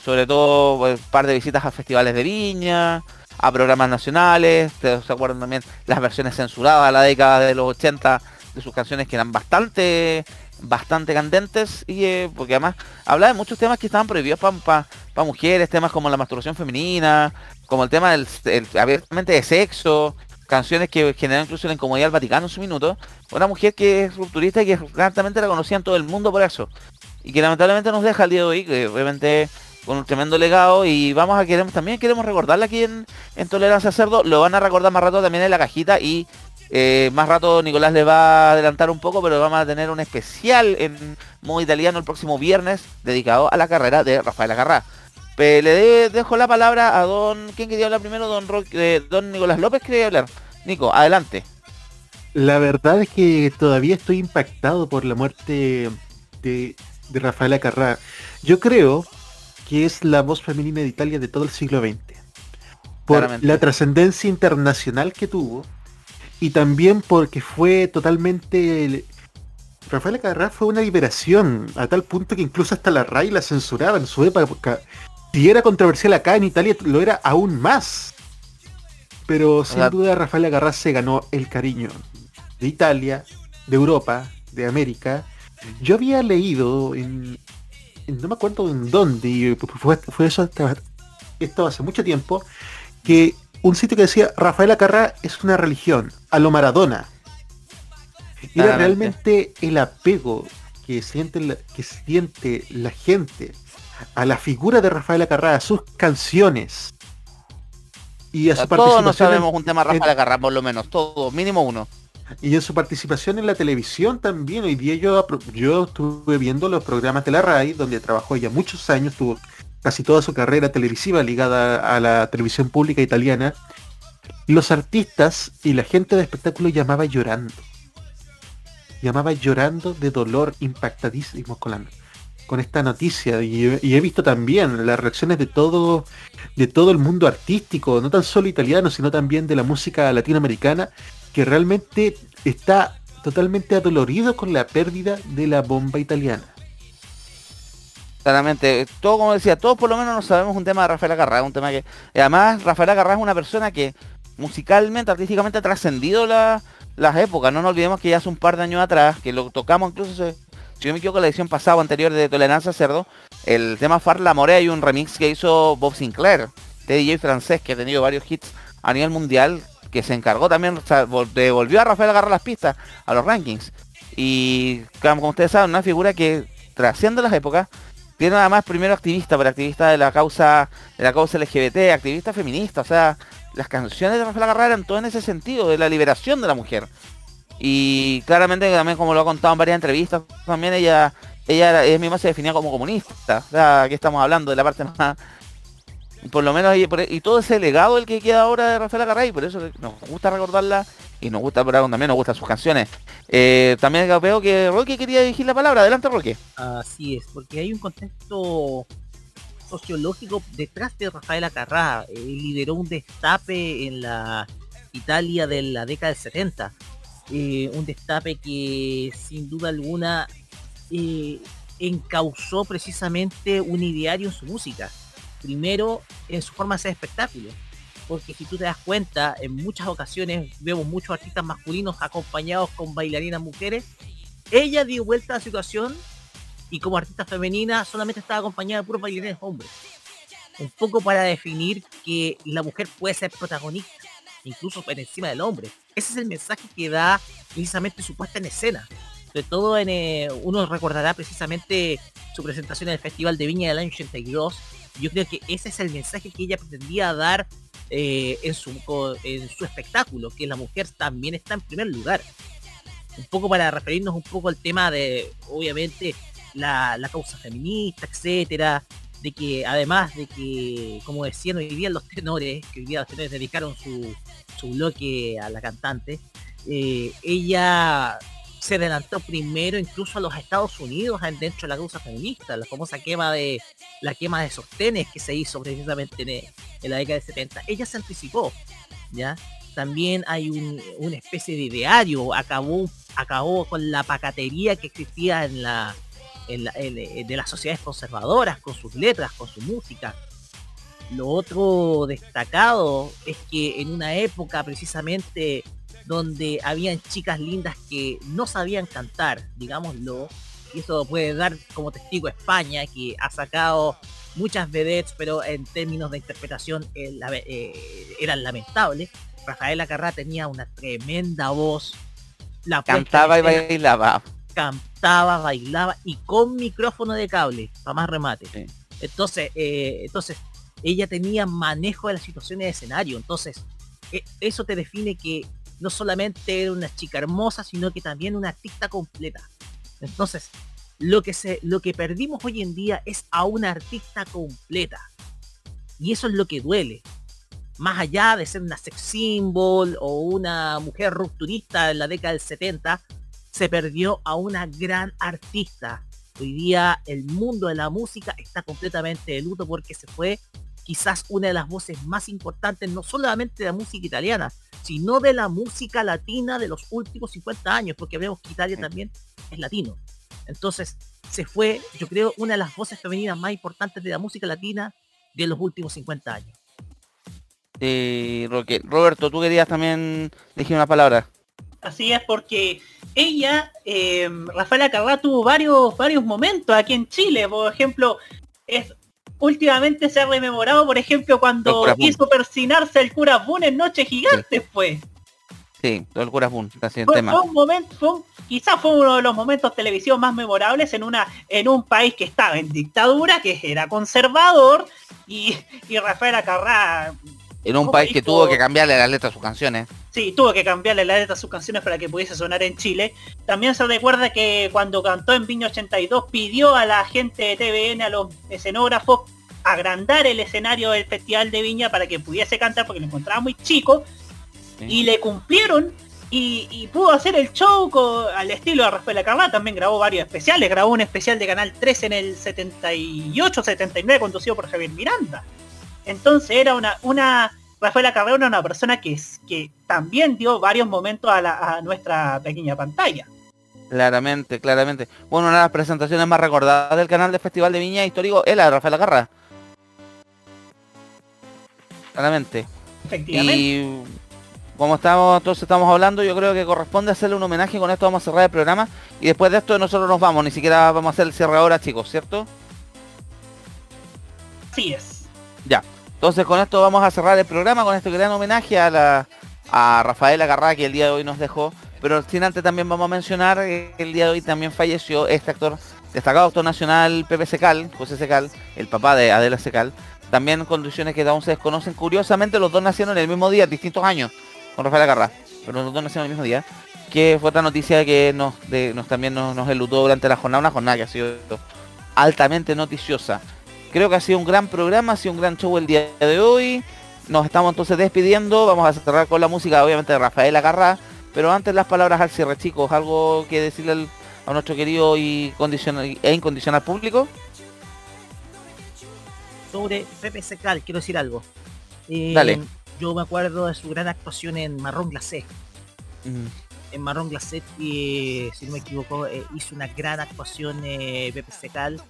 Sobre todo pues, un par de visitas a festivales de viña, a programas nacionales. ¿Se acuerdan también las versiones censuradas a la década de los 80 de sus canciones que eran bastante bastante candentes y eh, porque además habla de muchos temas que estaban prohibidos para mujeres, temas como la masturbación femenina, como el tema del el- abiertamente de sexo, canciones que generaron incluso la incomodidad del Vaticano en su minuto. Una mujer que es rupturista y que realmente la conocían todo el mundo por eso. Y que lamentablemente nos deja el día de hoy, que obviamente con un tremendo legado y vamos a queremos también queremos recordarla aquí en, en Tolerancia Cerdo, lo van a recordar más rato también en la cajita y eh, más rato Nicolás le va a adelantar un poco, pero vamos a tener un especial en modo italiano el próximo viernes dedicado a la carrera de Rafael Agarrá. Le de- dejo la palabra a don... ¿Quién quería hablar primero? Don, Ro- eh, don Nicolás López quería hablar. Nico, adelante. La verdad es que todavía estoy impactado por la muerte de, de Rafaela Carrà. Yo creo que es la voz femenina de Italia de todo el siglo XX. Por Claramente. la trascendencia internacional que tuvo y también porque fue totalmente... Rafaela Carrà fue una liberación a tal punto que incluso hasta la RAI la censuraba en su época. Si era controversial acá en Italia, lo era aún más. Pero sin duda Rafaela Carrà se ganó el cariño de Italia, de Europa de América, yo había leído en, en- no me acuerdo en dónde, y fue, fue eso hasta- esto hace mucho tiempo, que un sitio que decía Rafael Acarrá es una religión, a lo Maradona. Era realmente el apego que siente la, que siente la gente a la figura de Rafael Acarrá, a sus canciones y a O su sea, todos no participación en- sabemos un tema Rafael Acarrá, por lo menos, todos, mínimo uno. y en su participación en la televisión también. Hoy día yo, yo estuve viendo los programas de la RAI, donde trabajó ella muchos años, tuvo casi toda su carrera televisiva ligada a la televisión pública italiana. Los artistas y la gente de espectáculo llamaba llorando. Llamaba llorando de dolor, impactadísimos con, la- con esta noticia. Y, he- visto también las reacciones de todo, de todo el mundo artístico, no tan solo italiano, sino también de la música latinoamericana, que realmente está totalmente adolorido con la pérdida de la bomba italiana. Claramente, todo como decía, todos por lo menos no sabemos un tema de Rafael Acarrá, un tema que. y además, Rafael Acarrá es una persona que musicalmente, artísticamente ha trascendido la- las épocas. No nos olvidemos que ya hace un par de años atrás, que lo tocamos incluso, se- si no me equivoco, la edición pasada anterior de Tolerancia Cerdo, el tema Far La More hay un remix que hizo Bob Sinclair, de DJ francés, que ha tenido varios hits a nivel mundial, que se encargó también, o sea, vol- devolvió a Rafael Acarrá las pistas, a los rankings. Y como ustedes saben, una figura que trasciende las épocas, tiene además primero activista, pero activista de la causa, de la causa LGBT, activista feminista, o sea, las canciones de Rafael Acarrá eran todo en ese sentido, de la liberación de la mujer. Y claramente también como lo ha contado en varias entrevistas, también ella, ella, ella misma se definía como comunista. O sea, aquí estamos hablando de la parte más por lo menos y, y todo ese legado el que queda ahora de Rafael Acarrá y por eso nos gusta recordarla y nos gusta pero también nos gustan sus canciones. Eh, también veo que Roque quería dirigir la palabra, adelante Roque. Así es, porque hay un contexto sociológico detrás de Rafael Acarrá. Él lideró un destape en la Italia de la década del 70. Eh, un destape que sin duda alguna eh, encauzó precisamente un ideario en su música. Primero, en su forma de hacer espectáculo. Porque si tú te das cuenta, en muchas ocasiones vemos muchos artistas masculinos acompañados con bailarinas mujeres. Ella dio vuelta a la situación y como artista femenina solamente estaba acompañada de puros bailarines hombres. Un poco para definir que la mujer puede ser protagonista, incluso por encima del hombre. Ese es el mensaje que da precisamente su puesta en escena. Sobre todo en, eh, uno recordará precisamente su presentación en el Festival de Viña del año 82. Yo creo que ese es el mensaje que ella pretendía dar eh, en, su, en su espectáculo, que la mujer también está en primer lugar. Un poco para referirnos un poco al tema de, obviamente, la, la causa feminista, etcétera, de que además de que, como decían hoy día los tenores, que hoy día los tenores dedicaron su, su bloque a la cantante, eh, ella se adelantó primero incluso a los Estados Unidos en- dentro de la causa feminista, la famosa quema de la quema de sostenes que se hizo precisamente en, en la década de 70. Ella se anticipó, ¿ya? También hay un- una especie de ideario, acabó, acabó con la pacatería que existía en la, en la- en- eh, de las sociedades conservadoras, con sus letras, con su música. Lo otro destacado es que en una época precisamente donde habían chicas lindas que no sabían cantar, digámoslo, y eso puede dar como testigo España, que ha sacado muchas vedettes, pero en términos de interpretación eh, la- eh, eran lamentables. Rafael Acarrá tenía una tremenda voz. La Cantaba y bailaba. Cantaba, bailaba y con micrófono de cable, para más remate. Sí. Entonces, eh, entonces, ella tenía manejo de las situaciones de escenario. Entonces, e- eso te define que no solamente era una chica hermosa, sino que también una artista completa. Entonces, lo que se, lo que perdimos hoy en día es a una artista completa. Y eso es lo que duele. Más allá de ser una sex symbol o una mujer rupturista en la década del 70, se perdió a una gran artista. Hoy día el mundo de la música está completamente de luto porque se fue quizás una de las voces más importantes, no solamente de la música italiana, sino de la música latina de los últimos 50 años, porque vemos que Italia también es latino. Entonces, se fue, yo creo, una de las voces femeninas más importantes de la música latina de los últimos 50 años. Roque. Roberto, tú querías también decir una palabra. Así es porque ella, eh, Rafaela Carrá tuvo varios, varios momentos aquí en Chile. Por ejemplo, es, últimamente se ha rememorado, por ejemplo, cuando hizo persinarse el cura Boone en Noche Gigante, fue. Sí, todo el cura Boom, casi el Fue, tema. fue un momento, fue un- quizás fue uno de los momentos televisivos más memorables en una en un país que estaba en dictadura, que era conservador, y, y Rafaela Carrá En un ¿Cómo país que tuvo que cambiarle las letras a sus canciones. Sí, tuvo que cambiarle la letra a sus canciones para que pudiese sonar en Chile. También se recuerda que cuando cantó en Viña 82 pidió a la gente de TVN, a los escenógrafos, agrandar el escenario del Festival de Viña para que pudiese cantar porque lo encontraba muy chico. Sí. Y le cumplieron y, y pudo hacer el show co- al estilo de Rafael Carrá. También grabó varios especiales. Grabó un especial de Canal 3 en el 78, 79 conducido por Javier Miranda. Entonces era una, una Rafaela Carrera era una persona que, que también dio varios momentos a, la- a nuestra pequeña pantalla. Claramente, claramente. Bueno, una de las presentaciones más recordadas del canal de Festival de Viña Histórico es la de Rafael Garra. Claramente. Efectivamente. Y como estamos, entonces estamos hablando, yo creo que corresponde hacerle un homenaje. Con esto vamos a cerrar el programa. Y después de esto nosotros nos vamos. Ni siquiera vamos a hacer el cierre ahora, chicos, ¿cierto? Así es. Ya. Entonces con esto vamos a cerrar el programa con este gran homenaje a la a Rafaela Garra que el día de hoy nos dejó. Pero sin antes también vamos a mencionar que el día de hoy también falleció este actor, destacado actor nacional Pepe Secal, José Secal, el papá de Adela Secal. También condiciones que aún se desconocen. Curiosamente los dos nacieron en el mismo día, distintos años, con Rafaela Garra. Pero los dos nacieron el mismo día. Que fue otra noticia que nos también nos, nos eludó durante la jornada, una jornada que ha sido altamente noticiosa. Creo que ha sido un gran programa, ha sido un gran show el día de hoy. Nos estamos entonces despidiendo. Vamos a cerrar con la música, obviamente, de Rafael Agarra. Pero antes las palabras al cierre, chicos. ¿Algo que decirle al- a nuestro querido y condicional, e incondicional público? Sobre Pepe Secal, quiero decir algo. Eh, Dale. Yo me acuerdo de su gran actuación en Marrón Glacé. En Marrón Glacé, eh, si no me equivoco, eh, hizo una gran actuación eh, Pepe Secal.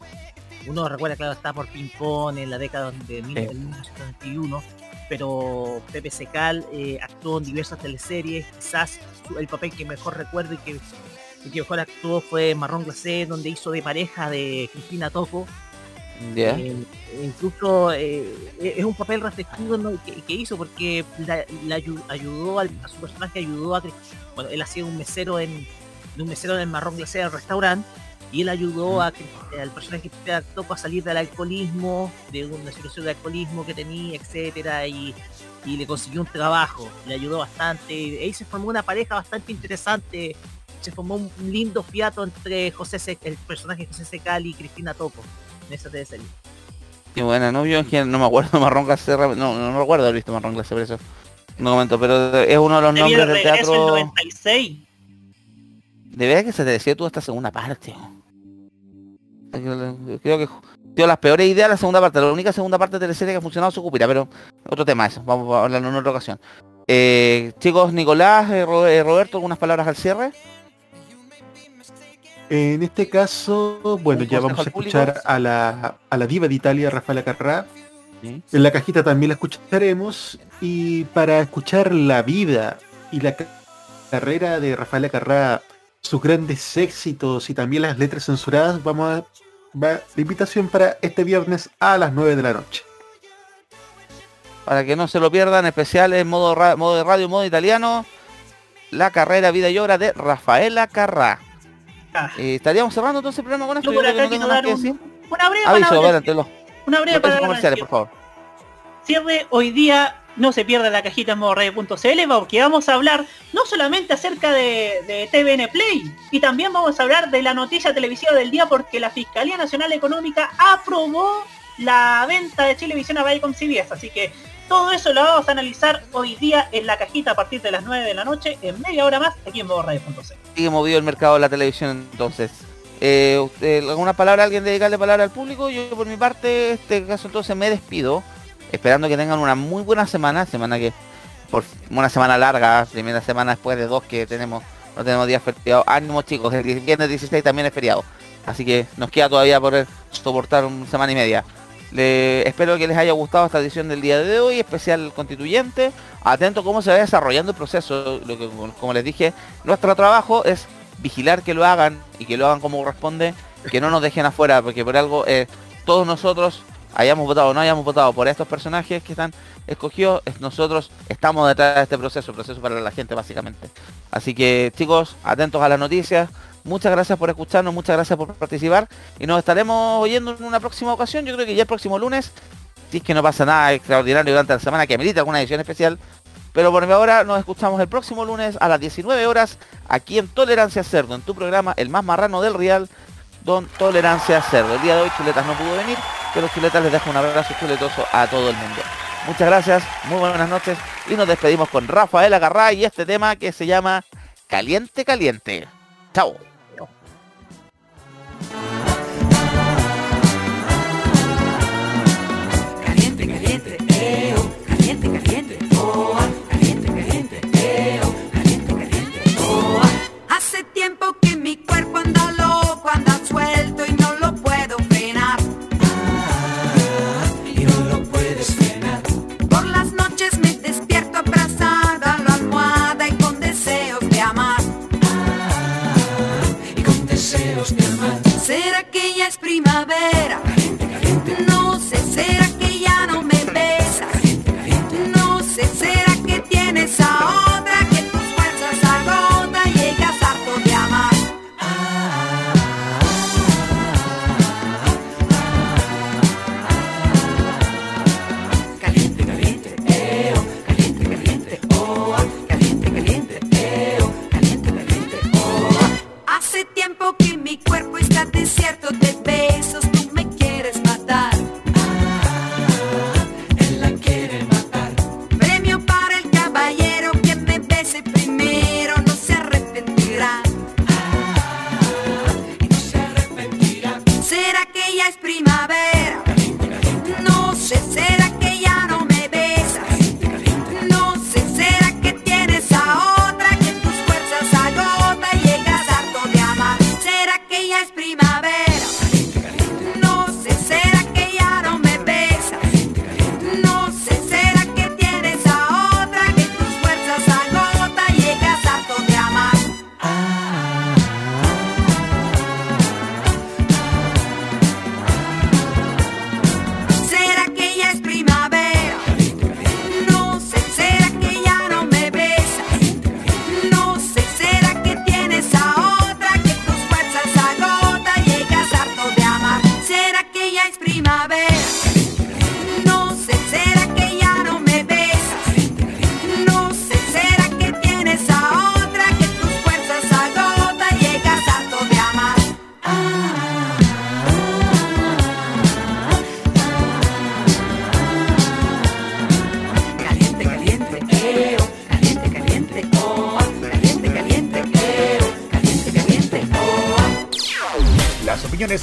Uno recuerda, claro, está por ping pong en la década de mil- del 1991, pero Pepe Secal eh, actuó en diversas teleseries. Quizás el papel que mejor recuerdo y que, y que mejor actuó fue Marrón Glacé, donde hizo de pareja de Cristina Toco. ya. Eh, incluso eh, es un papel reflexivo ¿no? que, que hizo porque la, la ayu- ayudó al- a su personaje ayudó a bueno él hacía un mesero en un mesero en el marrón glacé del restaurante y él ayudó a Cris- al personaje que Toco a salir del alcoholismo de una situación de alcoholismo que tenía etcétera y, y le consiguió un trabajo le ayudó bastante y ahí se formó una pareja bastante interesante se formó un lindo fiato entre José Se- el personaje José Secal y Cristina Toco en esa teleserie. Y bueno, no, yo no me acuerdo Marrón Glacé, no, no, no recuerdo haber visto Marrón Glacé, por eso no comento, pero es uno de los nombres del el teatro. 96. De verdad que se te decía tú esta segunda parte. Creo que dio las peores ideas la segunda parte. La única segunda parte de teleserie que ha funcionado es Cupira, pero otro tema eso. Vamos a hablarlo en otra ocasión. Eh, chicos, Nicolás, eh, eh, Roberto, algunas palabras al cierre. En este caso, bueno, ya vamos a escuchar a la, a la diva de Italia, Rafaela Carrá. Sí. En la cajita también la escucharemos. Y para escuchar la vida y la ca- carrera de Rafaela Carrá, sus grandes éxitos y también las letras censuradas, vamos a va la invitación para este viernes a las 9 de la noche. Para que no se lo pierdan, especial en modo, ra- modo de radio, modo italiano. La carrera, vida y obra de Rafaela Carrá. Ah, Eh, estaríamos cerrando entonces el programa con esto. yo creo que no tengo más que un- decir. una breve Aviso, adelante, los, Una breve palabra. comerciales, por favor. Cierre hoy día, no se pierda la cajita en modoradio.cl porque vamos a hablar no solamente acerca de, TVN Play, y también vamos a hablar de la noticia televisiva del día porque la Fiscalía Nacional Económica aprobó la venta de Chilevisión a Viacom CBS, así que todo eso lo vamos a analizar hoy día en la cajita a partir de las 9 de la noche, en media hora más, aquí en modoradio.cl. Sigue movido el mercado de la televisión entonces. Eh, ¿Alguna palabra, alguien dedicarle palabra al público? Yo por mi parte, este caso entonces me despido, esperando que tengan una muy buena semana, semana que, por una semana larga, primera semana después de dos que tenemos, no tenemos días feriados. Ánimo chicos, el viernes 16 también es feriado, así que nos queda todavía por soportar una semana y media. Espero que les haya gustado esta edición del día de hoy, especial constituyente. Atento cómo se va desarrollando el proceso. Lo que, como les dije, nuestro trabajo es vigilar que lo hagan y que lo hagan como corresponde, que no nos dejen afuera, porque por algo eh, todos nosotros hayamos votado o no hayamos votado por estos personajes que están escogidos, nosotros estamos detrás de este proceso, proceso para la gente básicamente. Así que chicos, atentos a las noticias. Muchas gracias por escucharnos, muchas gracias por participar y nos estaremos oyendo en una próxima ocasión. Yo creo que ya el próximo lunes, si es que no pasa nada extraordinario durante la semana que amerita alguna edición especial, pero por ahora nos escuchamos el próximo lunes a las 19 horas aquí en Tolerancia Cerdo, en tu programa El Más Marrano del Real, Don Tolerancia Cerdo. El día de hoy Chuletas no pudo venir, pero Chuletas les dejo un abrazo chuletoso a todo el mundo. Muchas gracias, muy buenas noches y nos despedimos con Rafael Agarrá y este tema que se llama Caliente Caliente. Chao.